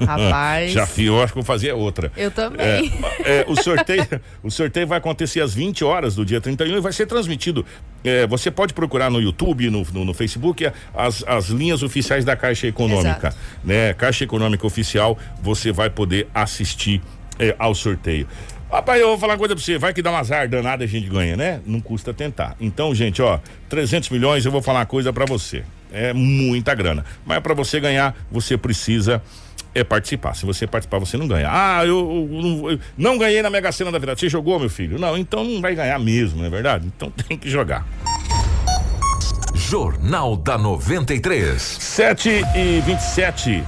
Rapaz. Já fiz, eu acho que vou fazer outra. Eu também. É, é, o, sorteio, o sorteio vai acontecer às 20 horas do dia 31 e vai ser transmitido. É, você pode procurar no YouTube, no, no, no Facebook, as, as linhas oficiais da Caixa Econômica. Exato. Né? Caixa Econômica Oficial, você vai poder assistir é, ao sorteio. Rapaz, eu vou falar uma coisa pra você, vai que dá um azar danado a gente ganha, né? Não custa tentar. Então, gente, ó, 300 milhões, eu vou falar uma coisa para você. É muita grana. Mas para você ganhar, você precisa é participar. Se você participar, você não ganha. Ah, eu, eu, eu, não ganhei na Mega Sena da vida. Você jogou, meu filho? Não, então não vai ganhar mesmo, não é verdade? Então tem que jogar. Jornal da 93. 7 e 27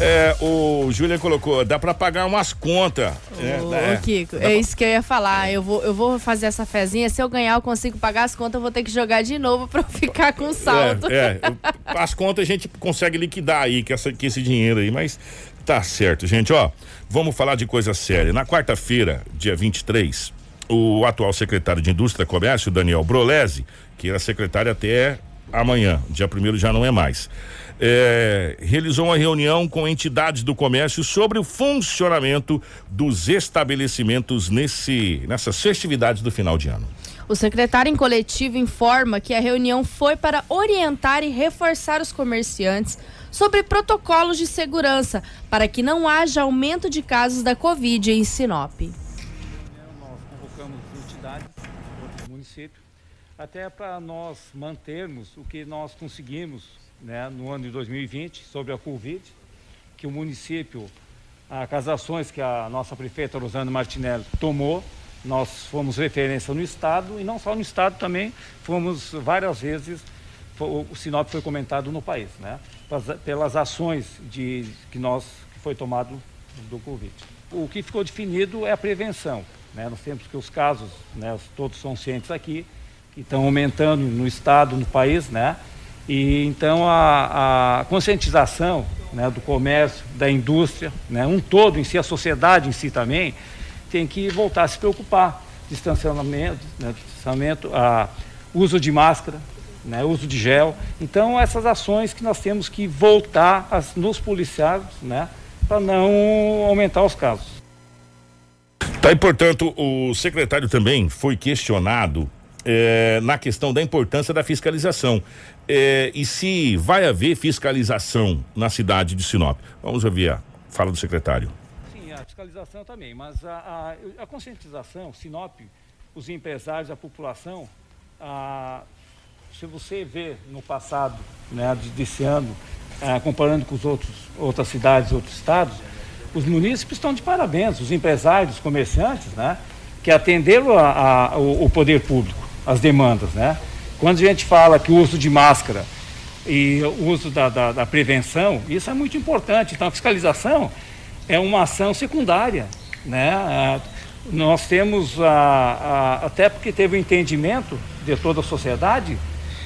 é, o Júlia colocou, dá para pagar umas contas. Ô, é, é, Kiko, é isso que eu ia falar. Eu vou, eu vou fazer essa fezinha. Se eu ganhar, eu consigo pagar as contas, eu vou ter que jogar de novo para ficar com saldo. É, é, as contas a gente consegue liquidar aí, que, essa, que esse dinheiro aí, mas tá certo, gente. Ó, vamos falar de coisa séria. Na quarta-feira, dia 23, o atual secretário de Indústria e Comércio, Daniel Brolese, que era secretário até amanhã, dia primeiro já não é mais é, realizou uma reunião com entidades do comércio sobre o funcionamento dos estabelecimentos nesse, nessas festividades do final de ano. O secretário em coletivo informa que a reunião foi para orientar e reforçar os comerciantes sobre protocolos de segurança para que não haja aumento de casos da Covid em Sinop. Nós convocamos entidades, outros municípios, até para nós mantermos o que nós conseguimos né, no ano de 2020 sobre a Covid, que o município, as ações que a nossa prefeita Rosana Martinelli tomou, nós fomos referência no Estado e não só no Estado também, fomos várias vezes, o Sinop foi comentado no país, né? Pelas ações de, que nós, que foi tomado do Covid. O que ficou definido é a prevenção, né? Nós temos que os casos, né, todos são cientes aqui, que estão aumentando no Estado, no país, né? E então a, a conscientização né, do comércio, da indústria, né, um todo em si, a sociedade em si também, tem que voltar a se preocupar. Distanciamento, né, distanciamento a uso de máscara, né, uso de gel. Então essas ações que nós temos que voltar a nos policiar né, para não aumentar os casos. Tá, e portanto, o secretário também foi questionado é, na questão da importância da fiscalização. É, e se vai haver fiscalização na cidade de Sinop? Vamos ouvir a fala do secretário. Fiscalização também, mas a, a, a conscientização, Sinop, os empresários, a população, a, se você vê no passado, né, desse ano, é, comparando com os outros, outras cidades, outros estados, os munícipes estão de parabéns, os empresários, os comerciantes, né, que atenderam a, a, o, o poder público, as demandas, né? Quando a gente fala que o uso de máscara e o uso da, da, da prevenção, isso é muito importante. Então, a fiscalização é uma ação secundária. Né? Ah, nós temos, a, a, até porque teve o um entendimento de toda a sociedade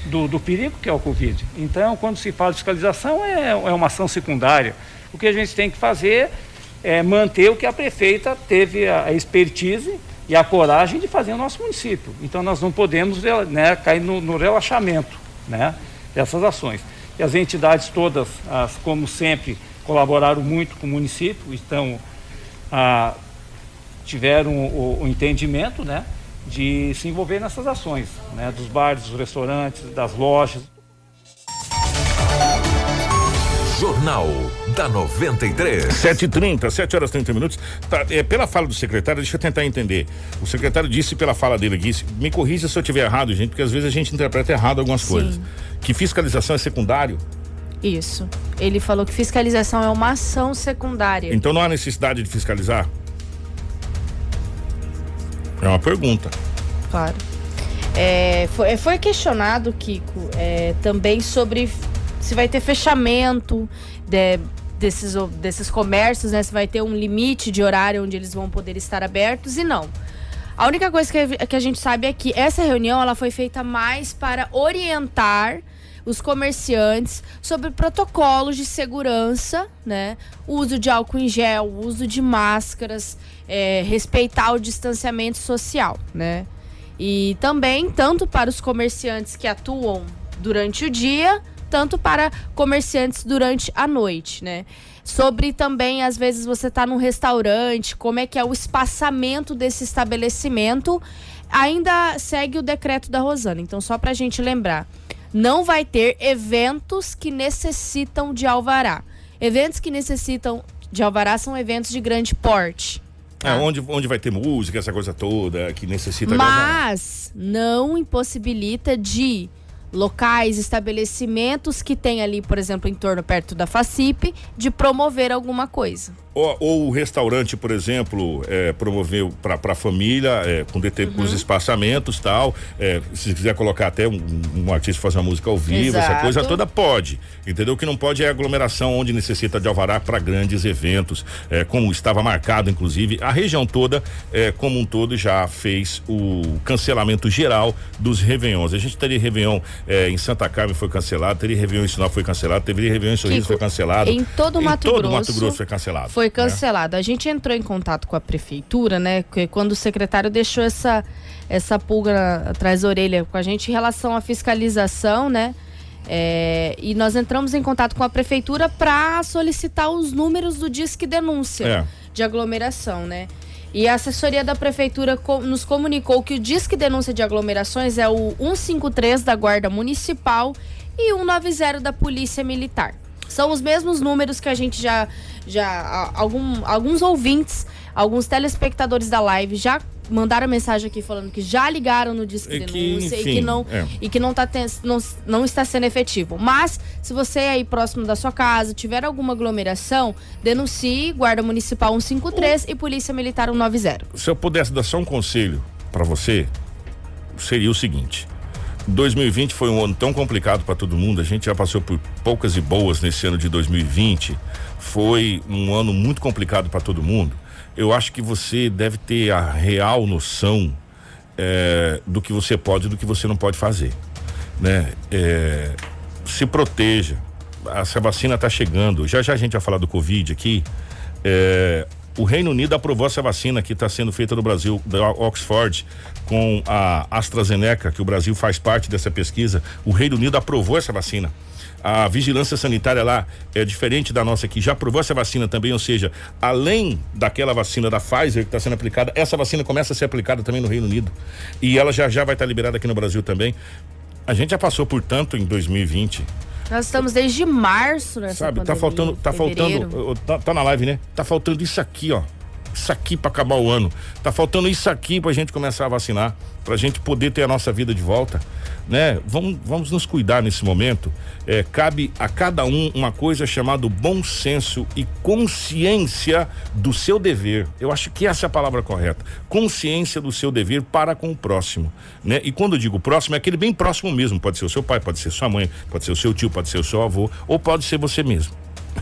do, do, perigo que é o Covid. Então, quando se fala de fiscalização, é, é uma ação secundária. O que a gente tem que fazer é manter o que a prefeita teve a, a expertise e a coragem de fazer o nosso município. Então nós não podemos né, cair no, no, relaxamento né, dessas ações. E as entidades todas, as, como sempre, colaboraram muito com o município, estão, ah, tiveram o, o, entendimento né, de se envolver nessas ações, né, dos bares, dos restaurantes, das lojas. Jornal da 93. 7h30, 7 horas e 30 minutos. Tá, é, pela fala do secretário, deixa eu tentar entender. O secretário disse pela fala dele, disse, me corrija se eu estiver errado, gente, porque às vezes a gente interpreta errado algumas Sim. coisas. Que fiscalização é secundário, Isso. Ele falou que fiscalização é uma ação secundária. então não há necessidade de fiscalizar? É uma pergunta. Claro. É, foi, foi questionado, Kiko, é, também sobre se vai ter fechamento de- desses, desses comércios, né? Se vai ter um limite de horário onde eles vão poder estar abertos e não. A única coisa que, que a gente sabe é que essa reunião ela foi feita mais para orientar os comerciantes sobre protocolos de segurança, né? Uso de álcool em gel, uso de máscaras, é, respeitar o distanciamento social, né? E também tanto para os comerciantes que atuam durante o dia, tanto para comerciantes durante a noite, né? Sobre também, às vezes, você tá num restaurante, como é que é o espaçamento desse estabelecimento, ainda segue o decreto da Rosana. Então, só pra gente lembrar, não vai ter eventos que necessitam de alvará. Eventos que necessitam de alvará são eventos de grande porte. É, onde, onde vai ter música, essa coisa toda, que necessita de alvará. Mas não impossibilita de locais, estabelecimentos que tem ali, por exemplo, em torno perto da FACIP, de promover alguma coisa. Ou, ou o restaurante, por exemplo, é, promoveu para a família, é, com, DT, com Uhum. os espaçamentos tal. é, se quiser colocar até um, um artista fazer uma música ao vivo, essa Exato. coisa toda pode. Entendeu? O que não pode é aglomeração onde necessita de alvará para grandes eventos, é, como estava marcado, inclusive. A região toda, é, como um todo, já fez o cancelamento geral dos Réveillons. A gente teria Réveillon é, em Santa Carmen foi cancelado, teria Réveillon em Sinop foi cancelado, teve Réveillon em Sorriso foi cancelado. em todo o Em Mato todo Grosso Mato Grosso foi cancelado. Foi né? cancelado. A gente entrou em contato com a prefeitura, né? Quando o secretário deixou essa, essa pulga atrás da orelha com a gente em relação à fiscalização, né? É, e nós entramos em contato com a prefeitura para solicitar os números do Disque Denúncia É. de aglomeração, né? E a assessoria da prefeitura nos comunicou que o Disque Denúncia de Aglomerações é o 153 da Guarda Municipal e 190 da Polícia Militar. São os mesmos números que a gente já. já algum, alguns ouvintes, alguns telespectadores da live já mandaram mensagem aqui falando que já ligaram no Disque E que, Denúncia e enfim, que não é. e que não, tá ten- não, não está sendo efetivo. Mas, se você é aí próximo da sua casa, tiver alguma aglomeração, denuncie Guarda Municipal 153 e Polícia Militar 190. se eu pudesse dar só um conselho para você, seria o seguinte: 2020 foi um ano tão complicado para todo mundo, a gente já passou por poucas e boas nesse ano de 2020. Foi um ano muito complicado para todo mundo. Eu acho que você deve ter a real noção eh, do que você pode e do que você não pode fazer, né? Eh, se proteja. Essa vacina está chegando. Já já a gente vai falar do Covid aqui. É, o Reino Unido aprovou essa vacina que está sendo feita no Brasil, da Oxford, com a AstraZeneca, que o Brasil faz parte dessa pesquisa. O Reino Unido aprovou essa vacina. A vigilância sanitária lá é diferente da nossa aqui, já aprovou essa vacina também, ou seja, além daquela vacina da Pfizer que está sendo aplicada, essa vacina começa a ser aplicada também no Reino Unido. E ela já já vai estar liberada aqui no Brasil também. A gente já passou por tanto em 2020. Nós estamos desde março nessa Sabe, tá pandemia, faltando, tá fevereiro. faltando, tá, tá na live, né? Tá faltando isso aqui, ó. Isso aqui pra acabar o ano. Tá faltando isso aqui pra gente começar a vacinar, pra gente poder ter a nossa vida de volta, né? Vamos, vamos nos cuidar nesse momento. É, cabe a cada um uma coisa chamada bom senso e consciência do seu dever. Eu acho que essa é a palavra correta. Consciência do seu dever para com o próximo, né? E quando eu digo próximo é aquele bem próximo mesmo, pode ser o seu pai, pode ser sua mãe, pode ser o seu tio, pode ser o seu avô, ou pode ser você mesmo.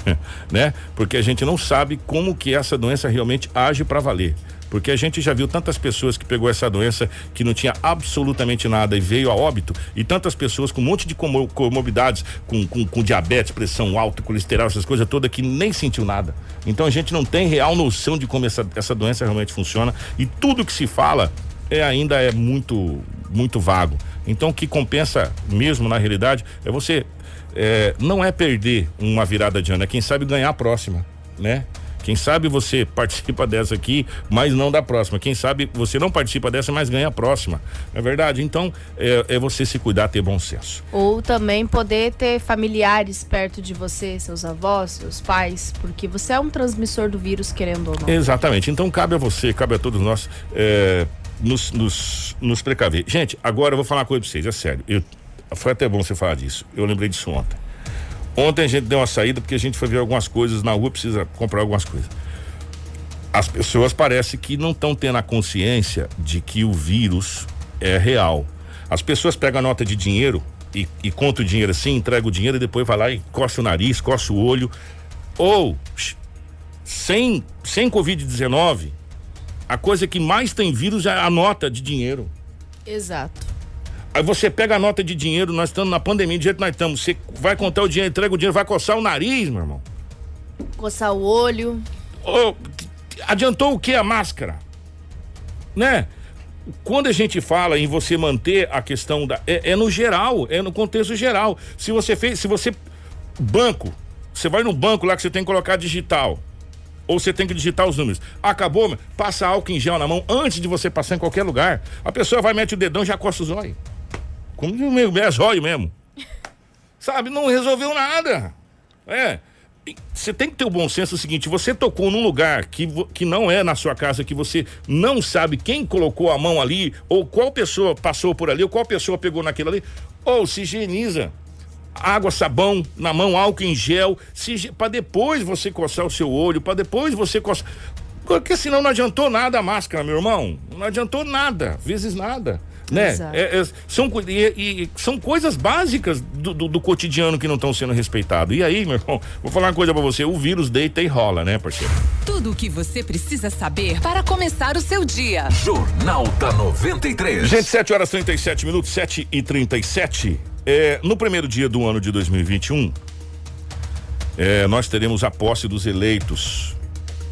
né? Porque a gente não sabe como que essa doença realmente age para valer. Porque a gente já viu tantas pessoas que pegou essa doença que não tinha absolutamente nada e veio a óbito, e tantas pessoas com um monte de como- comorbidades, com, com, com diabetes, pressão alta, colesterol, essas coisas todas, que nem sentiu nada. Então a gente não tem real noção de como essa, essa doença realmente funciona, e tudo que se fala é ainda é muito, muito vago. Então o que compensa mesmo na realidade é você é, não é perder uma virada de ano, é quem sabe ganhar a próxima, né? Quem sabe você participa dessa aqui, mas não da próxima. Quem sabe você não participa dessa, mas ganha a próxima. É verdade? Então, é, é você se cuidar, ter bom senso. Ou também poder ter familiares perto de você, seus avós, seus pais, porque você é um transmissor do vírus, querendo ou não. Exatamente. Então cabe a você, cabe a todos nós é, nos, nos, nos precaver. Gente, agora eu vou falar uma coisa pra vocês, é sério. Eu, foi até bom você falar disso. Eu lembrei disso ontem. Ontem a gente deu uma saída porque a gente foi ver algumas coisas na rua, precisa comprar algumas coisas. As pessoas parece que não estão tendo a consciência de que o vírus é real. As pessoas pegam a nota de dinheiro e, e conta o dinheiro assim, entrega o dinheiro e depois vai lá e coça o nariz, coça o olho. Ou sem, sem Covid-19, a coisa que mais tem vírus é a nota de dinheiro. Exato. Aí você pega a nota de dinheiro, nós estamos na pandemia, do jeito que nós estamos. Você vai contar o dinheiro, entrega o dinheiro, vai coçar o nariz, meu irmão. Coçar o olho. Ô, adiantou o que a máscara? Né? Quando a gente fala em você manter a questão da. É, é no geral, é no contexto geral. Se você fez. Se você. Banco. Você vai no banco lá que você tem que colocar digital. Ou você tem que digitar os números. Acabou, passa álcool em gel na mão antes de você passar em qualquer lugar. A pessoa vai, mete o dedão e já coça os olhos. Como é zóio mesmo. Sabe? Não resolveu nada. É. Você tem que ter o bom senso o seguinte: você tocou num lugar que, que não é na sua casa, que você não sabe quem colocou a mão ali, ou qual pessoa passou por ali, ou qual pessoa pegou naquilo ali, ou se higieniza. Água, sabão na mão, álcool em gel, para depois você coçar o seu olho, para depois você coçar. Porque senão não adiantou nada a máscara, meu irmão. Não adiantou nada, vezes nada. Né? Exato. É, é, são, e, e são coisas básicas do, do- do cotidiano que não estão sendo respeitadas. E aí, meu irmão, vou falar uma coisa pra você: o vírus deita e rola, né, parceiro? Tudo o que você precisa saber para começar o seu dia. Jornal da 93. Gente, 7 horas 37 minutos, 7 e 37. É, no primeiro dia do ano de 2021, é, nós teremos a posse dos eleitos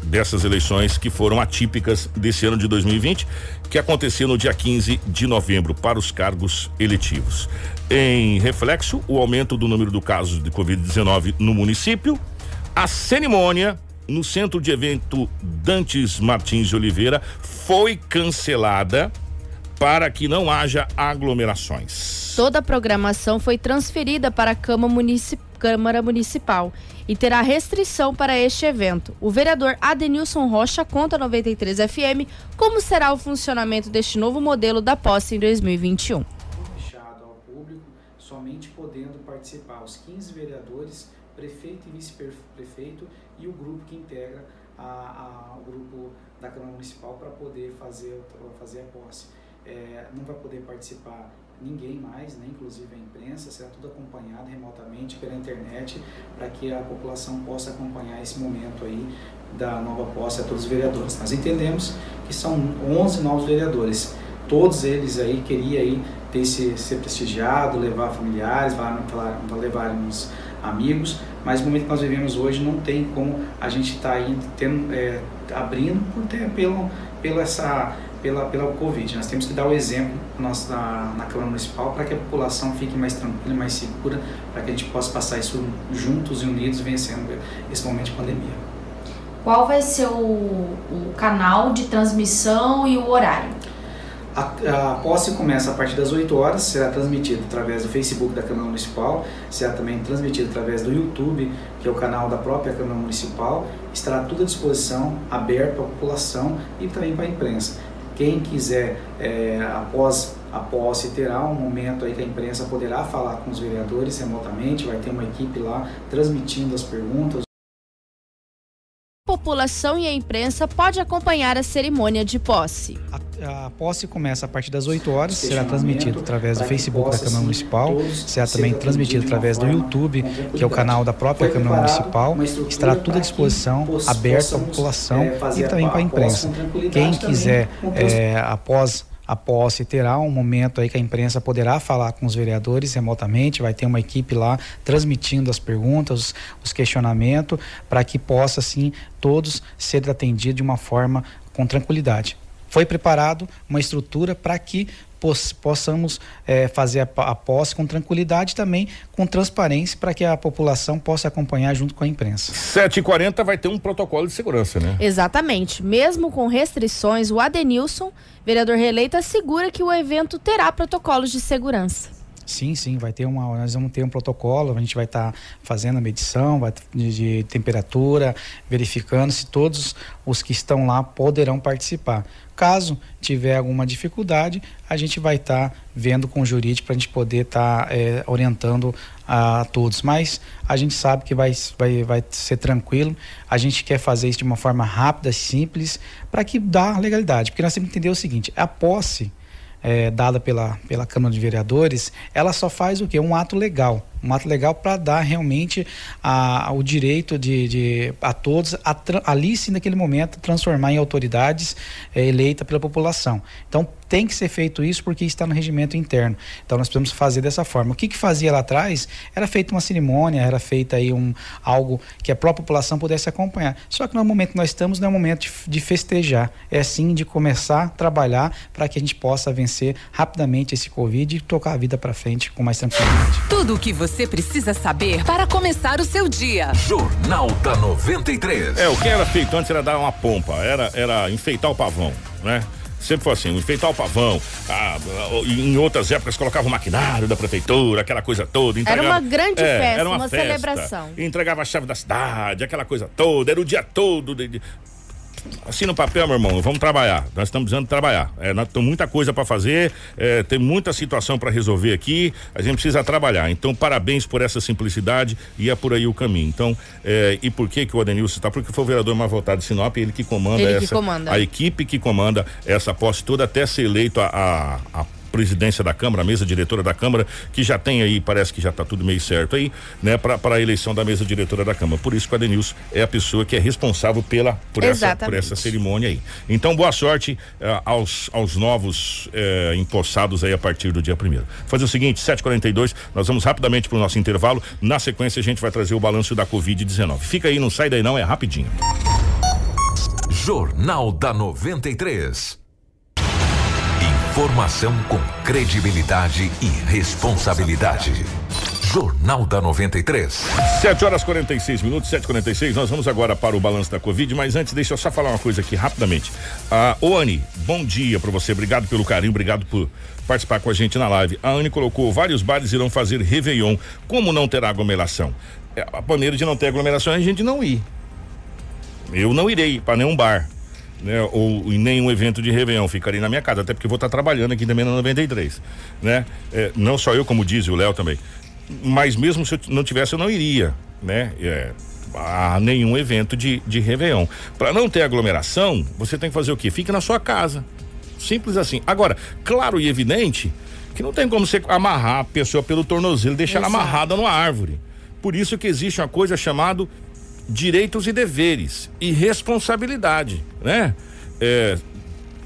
dessas eleições que foram atípicas desse ano de 2020, que aconteceu no dia 15 de novembro para os cargos eletivos. Em reflexo, o aumento do número de casos de Covid-19 no município, a cerimônia no centro de evento Dantes Martins de Oliveira foi cancelada para que não haja aglomerações. Toda a programação foi transferida para a Câmara, Munici- Câmara Municipal e terá restrição para este evento. O vereador Adenilson Rocha conta à 93 FM como será o funcionamento deste novo modelo da posse em 2021. fechado ao público, somente podendo participar os 15 vereadores, prefeito e vice-prefeito e o grupo que integra a, a- o grupo da Câmara Municipal para poder fazer, fazer a posse. É, não vai poder participar ninguém mais, né, inclusive a imprensa, será tudo acompanhado remotamente pela internet para que a população possa acompanhar esse momento aí da nova posse a todos os vereadores. Nós entendemos que são 11 novos vereadores, todos eles aí queriam aí ter se, ser prestigiado, levar familiares, levar, uns amigos, mas no momento que nós vivemos hoje não tem como a gente estar aí tendo, é, abrindo por ter, pelo, pela essa pela, pela Covid. Nós temos que dar o exemplo nós, na, na Câmara Municipal para que a população fique mais tranquila, mais segura, para que a gente possa passar isso juntos e unidos, vencendo esse momento de pandemia. Qual vai ser o, o canal de transmissão e o horário? A, a posse começa a partir das 8 horas, será transmitida através do Facebook da Câmara Municipal, será também transmitida através do YouTube, que é o canal da própria Câmara Municipal. Estará tudo à disposição, aberto para a população e também para a imprensa. Quem quiser, é, após a posse, terá um momento aí que a imprensa poderá falar com os vereadores remotamente, vai ter uma equipe lá transmitindo as perguntas. A população e a imprensa pode acompanhar a cerimônia de posse. A, a posse começa a partir das 8 horas, será transmitido através do Facebook da Câmara Municipal, será ser também uma através do YouTube, que é o canal da própria Câmara Municipal, estará tudo à disposição, aberto à possamos, população e também para a imprensa. Quem quiser, eh, após a posse, terá um momento aí que a imprensa poderá falar com os vereadores remotamente, vai ter uma equipe lá transmitindo as perguntas, os, os questionamentos, para que possa, assim, todos ser atendidos de uma forma com tranquilidade. foi preparado uma estrutura para que possamos é, fazer a, a, posse com tranquilidade também com transparência para que a população possa acompanhar junto com a imprensa. 7h40 vai ter um protocolo de segurança, né? Exatamente. Mesmo com restrições, o Adenilson, vereador reeleito, assegura que o evento terá protocolos de segurança. Sim, sim, vai ter uma. Nós vamos ter um protocolo, a gente vai estar tá fazendo a medição vai, de, de, temperatura, verificando se todos os que estão lá poderão participar. Caso tiver alguma dificuldade, a gente vai estar tá vendo com o jurídico para a gente poder estar tá, é, orientando a, todos. Mas a gente sabe que vai, vai, vai ser tranquilo. A gente quer fazer isso de uma forma rápida, simples, para que dá legalidade. Porque nós temos que entender o seguinte: a posse é, dada pela, pela Câmara de Vereadores, ela só faz o quê? Um ato legal um ato legal para dar realmente a, o direito de, de a todos a, ali naquele momento transformar em autoridades é, eleita pela população. Então tem que ser feito isso porque está no regimento interno. Então nós precisamos fazer dessa forma. O que que fazia lá atrás era feita uma cerimônia, era feita aí um algo que a própria população pudesse acompanhar. Só que no momento que nós estamos não é o momento de, de festejar, é sim de começar a trabalhar para que a gente possa vencer rapidamente esse Covid e tocar a vida para frente com mais tranquilidade. Tudo o que você você precisa saber para começar o seu dia. Jornal da 93. É, o que era feito antes era dar uma pompa, era, era enfeitar o pavão, né? Sempre foi assim, enfeitar o pavão. Ah, em outras épocas colocava o maquinário da prefeitura, aquela coisa toda. Entregava, era uma grande é, festa, era uma, uma festa, celebração. Entregava a chave da cidade, aquela coisa toda, era o dia todo de, de, Assina o papel, meu irmão. Vamos trabalhar. Nós estamos precisando trabalhar. É, nós temos muita coisa para fazer, é, tem muita situação para resolver aqui. A gente precisa trabalhar. Então, parabéns por essa simplicidade e é por aí o caminho. Então, é, e por que que o Adenilson está? Porque foi o vereador mais votado de Sinop, ele que comanda ele essa, que comanda. a equipe que comanda essa posse toda até ser eleito a, a, a presidência da Câmara, a mesa diretora da Câmara, que já tem aí, parece que já está tudo meio certo aí, né, para a eleição da mesa diretora da Câmara. Por isso que o Adenilson é a pessoa que é responsável pela por, essa, por essa cerimônia aí. Então, boa sorte uh, aos, aos novos uh, empossados aí a partir do dia primeiro. Fazer o seguinte, 7h42, nós vamos rapidamente para o nosso intervalo. Na sequência, a gente vai trazer o balanço da Covid-19. Fica aí, não sai daí não, é rapidinho. Jornal da 93. Informação com credibilidade e responsabilidade. Jornal da 93. 7 horas 46 minutos, 7h46. Nós vamos agora para o balanço da Covid, mas antes, deixa eu só falar uma coisa aqui rapidamente. A uh, Oane, bom dia para você. Obrigado pelo carinho, obrigado por participar com a gente na live. A Anne colocou: vários bares irão fazer Réveillon. Como não terá aglomeração? É, a maneira de não ter aglomeração é a gente não ir. Eu não irei para nenhum bar né? Ou em nenhum evento de Réveillon, ficaria na minha casa, até porque vou estar trabalhando aqui também na 93, né? É, não só eu, como diz o Léo também. Mas mesmo se eu não tivesse, eu não iria, né? É, a nenhum evento de, de Réveillon. Para não ter aglomeração, você tem que fazer o quê? Fique na sua casa. Simples assim. Agora, claro e evidente que não tem como você amarrar a pessoa pelo tornozelo e deixar ela amarrada numa árvore. Por isso que existe uma coisa chamada direitos e deveres e responsabilidade, né? É,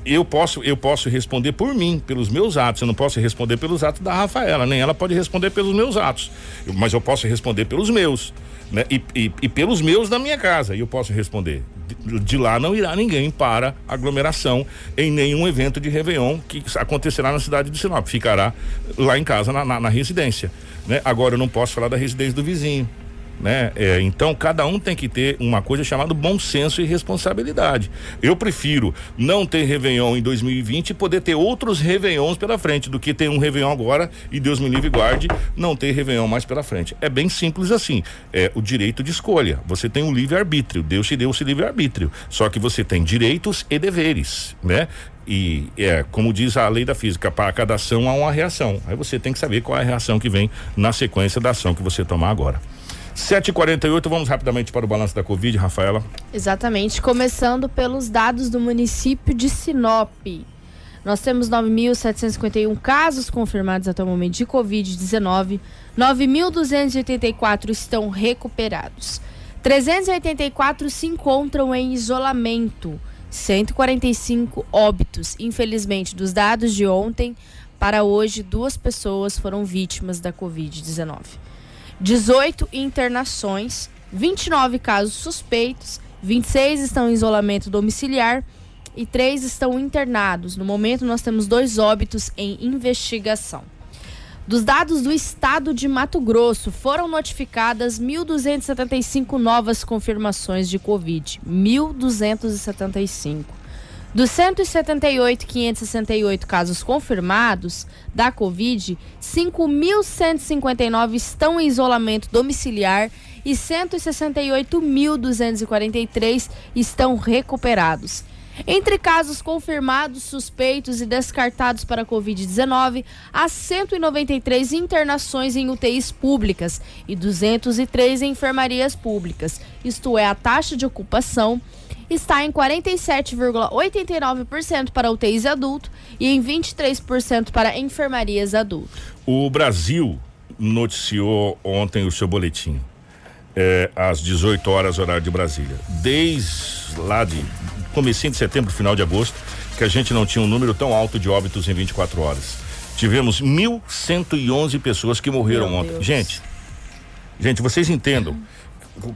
eu posso eu posso responder por mim, pelos meus atos. Eu não posso responder pelos atos da Rafaela, nem ela pode responder pelos meus atos. Eu, mas eu posso responder pelos meus, né? E, e, e, pelos meus da minha casa. E eu posso responder. De, de, lá não irá ninguém para aglomeração em nenhum evento de Réveillon que acontecerá na cidade de Sinop. Ficará lá em casa, na, na, na residência. Né? Agora eu não posso falar da residência do vizinho né? É, então cada um tem que ter uma coisa chamada bom senso e responsabilidade. Eu prefiro não ter Réveillon em 2020 e poder ter outros Réveillons pela frente do que ter um Réveillon agora e Deus me livre e guarde não ter Réveillon mais pela frente. É bem simples assim. É o direito de escolha. Você tem um livre arbítrio. Deus te deu esse livre arbítrio. Só que você tem direitos e deveres, né? E é, como diz a lei da física, para cada ação há uma reação. Aí você tem que saber qual é a reação que vem na sequência da ação que você tomar agora. 7h48, vamos rapidamente para o balanço da Covid, Rafaela. Exatamente, começando pelos dados do município de Sinop. Nós temos 9.751 casos confirmados até o momento de Covid-19. 9.284 estão recuperados. 384 se encontram em isolamento. 145 óbitos. Infelizmente, dos dados de ontem para hoje, duas pessoas foram vítimas da Covid-19. 18 internações, 29 casos suspeitos, 26 estão em isolamento domiciliar e três estão internados. No momento, nós temos dois óbitos em investigação. Dos dados do estado de Mato Grosso, foram notificadas 1.275 novas confirmações de Covid. 1.275. Dos 178.568 casos confirmados da Covid, 5.159 estão em isolamento domiciliar e 168.243 estão recuperados. Entre casos confirmados, suspeitos e descartados para a Covid-19, há 193 internações em UTIs públicas e 203 em enfermarias públicas. Isto é, a taxa de ocupação está em 47,89% para UTIs adulto e em 23% para enfermarias adulto. O Brasil noticiou ontem o seu boletim. É, às 18 horas, horário de Brasília. Desde lá de comecinho de setembro, final de agosto, que a gente não tinha um número tão alto de óbitos em 24 horas. Tivemos 1.111 pessoas que morreram Meu ontem. Deus. Gente, gente, vocês entendam.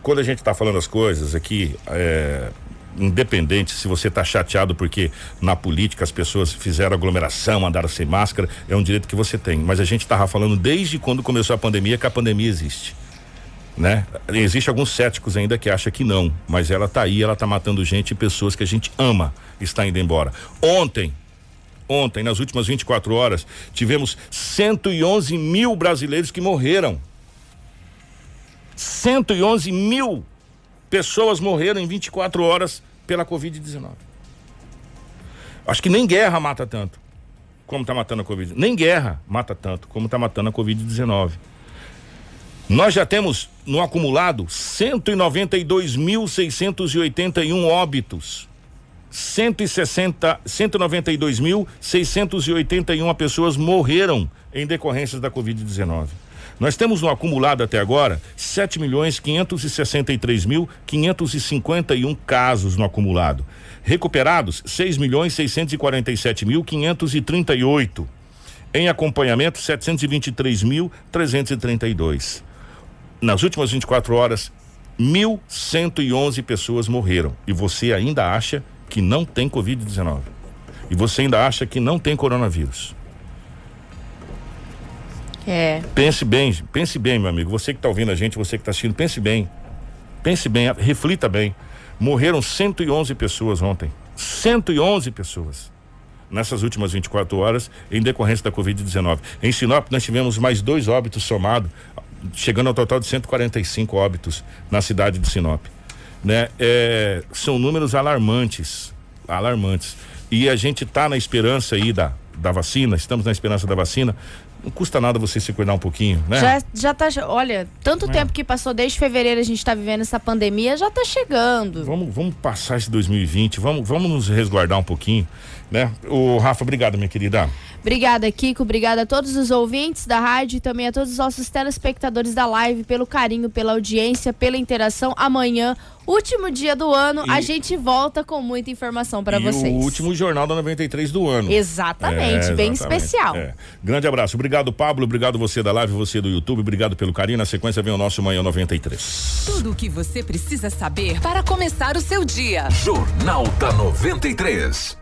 Quando a gente está falando as coisas aqui, é, independente se você está chateado porque na política as pessoas fizeram aglomeração, andaram sem máscara, é um direito que você tem. Mas a gente estava falando desde quando começou a pandemia que a pandemia existe né? Existe alguns céticos ainda que acham que não, mas ela tá aí, ela tá matando gente e pessoas que a gente ama está indo embora. Ontem, ontem, nas últimas 24 horas, tivemos 111 mil brasileiros que morreram. 111 mil pessoas morreram em 24 horas pela Covid-19. Acho que nem guerra mata tanto como tá matando a Covid. Nem guerra mata tanto como tá matando a Covid-19. Nós já temos no acumulado 192.681 óbitos. 160, 192.681 pessoas morreram em decorrências da Covid-19. Nós temos no acumulado até agora 7 milhões 563 mil 551 casos no acumulado. Recuperados 6 milhões 647 mil 538. Em acompanhamento 723.332 nas últimas 24 horas, 1.111 pessoas morreram. E você ainda acha que não tem Covid-19. E você ainda acha que não tem coronavírus. É. Pense bem, pense bem, meu amigo. Você que está ouvindo a gente, você que está assistindo, pense bem. Pense bem, reflita bem. Morreram 111 pessoas ontem. 111 pessoas. Nessas últimas 24 horas, em decorrência da Covid-19. Em Sinop, nós tivemos mais dois óbitos somados chegando ao total de 145 óbitos na cidade de Sinop. Né? É, são números alarmantes, alarmantes. E a gente está na esperança aí da, da vacina, estamos na esperança da vacina. Não custa nada você se cuidar um pouquinho, né? Já, já tá. Olha, tanto É. tempo que passou desde fevereiro a gente tá vivendo essa pandemia, já tá chegando. Vamos, vamos passar esse 2020, vamos, vamos nos resguardar um pouquinho, né? O Rafa, obrigado, minha querida. Obrigada, Kiko. Obrigada a todos os ouvintes da rádio e também a todos os nossos telespectadores da live pelo carinho, pela audiência, pela interação. Amanhã, último dia do ano, E- a gente volta com muita informação para vocês. o último jornal da 93 do ano. Exatamente, bem especial. é. Grande abraço. Obrigado, Pablo. Obrigado você da live, você do YouTube. Obrigado pelo carinho. Na sequência vem o nosso Manhã 93. Tudo o que você precisa saber para começar o seu dia. Jornal da 93.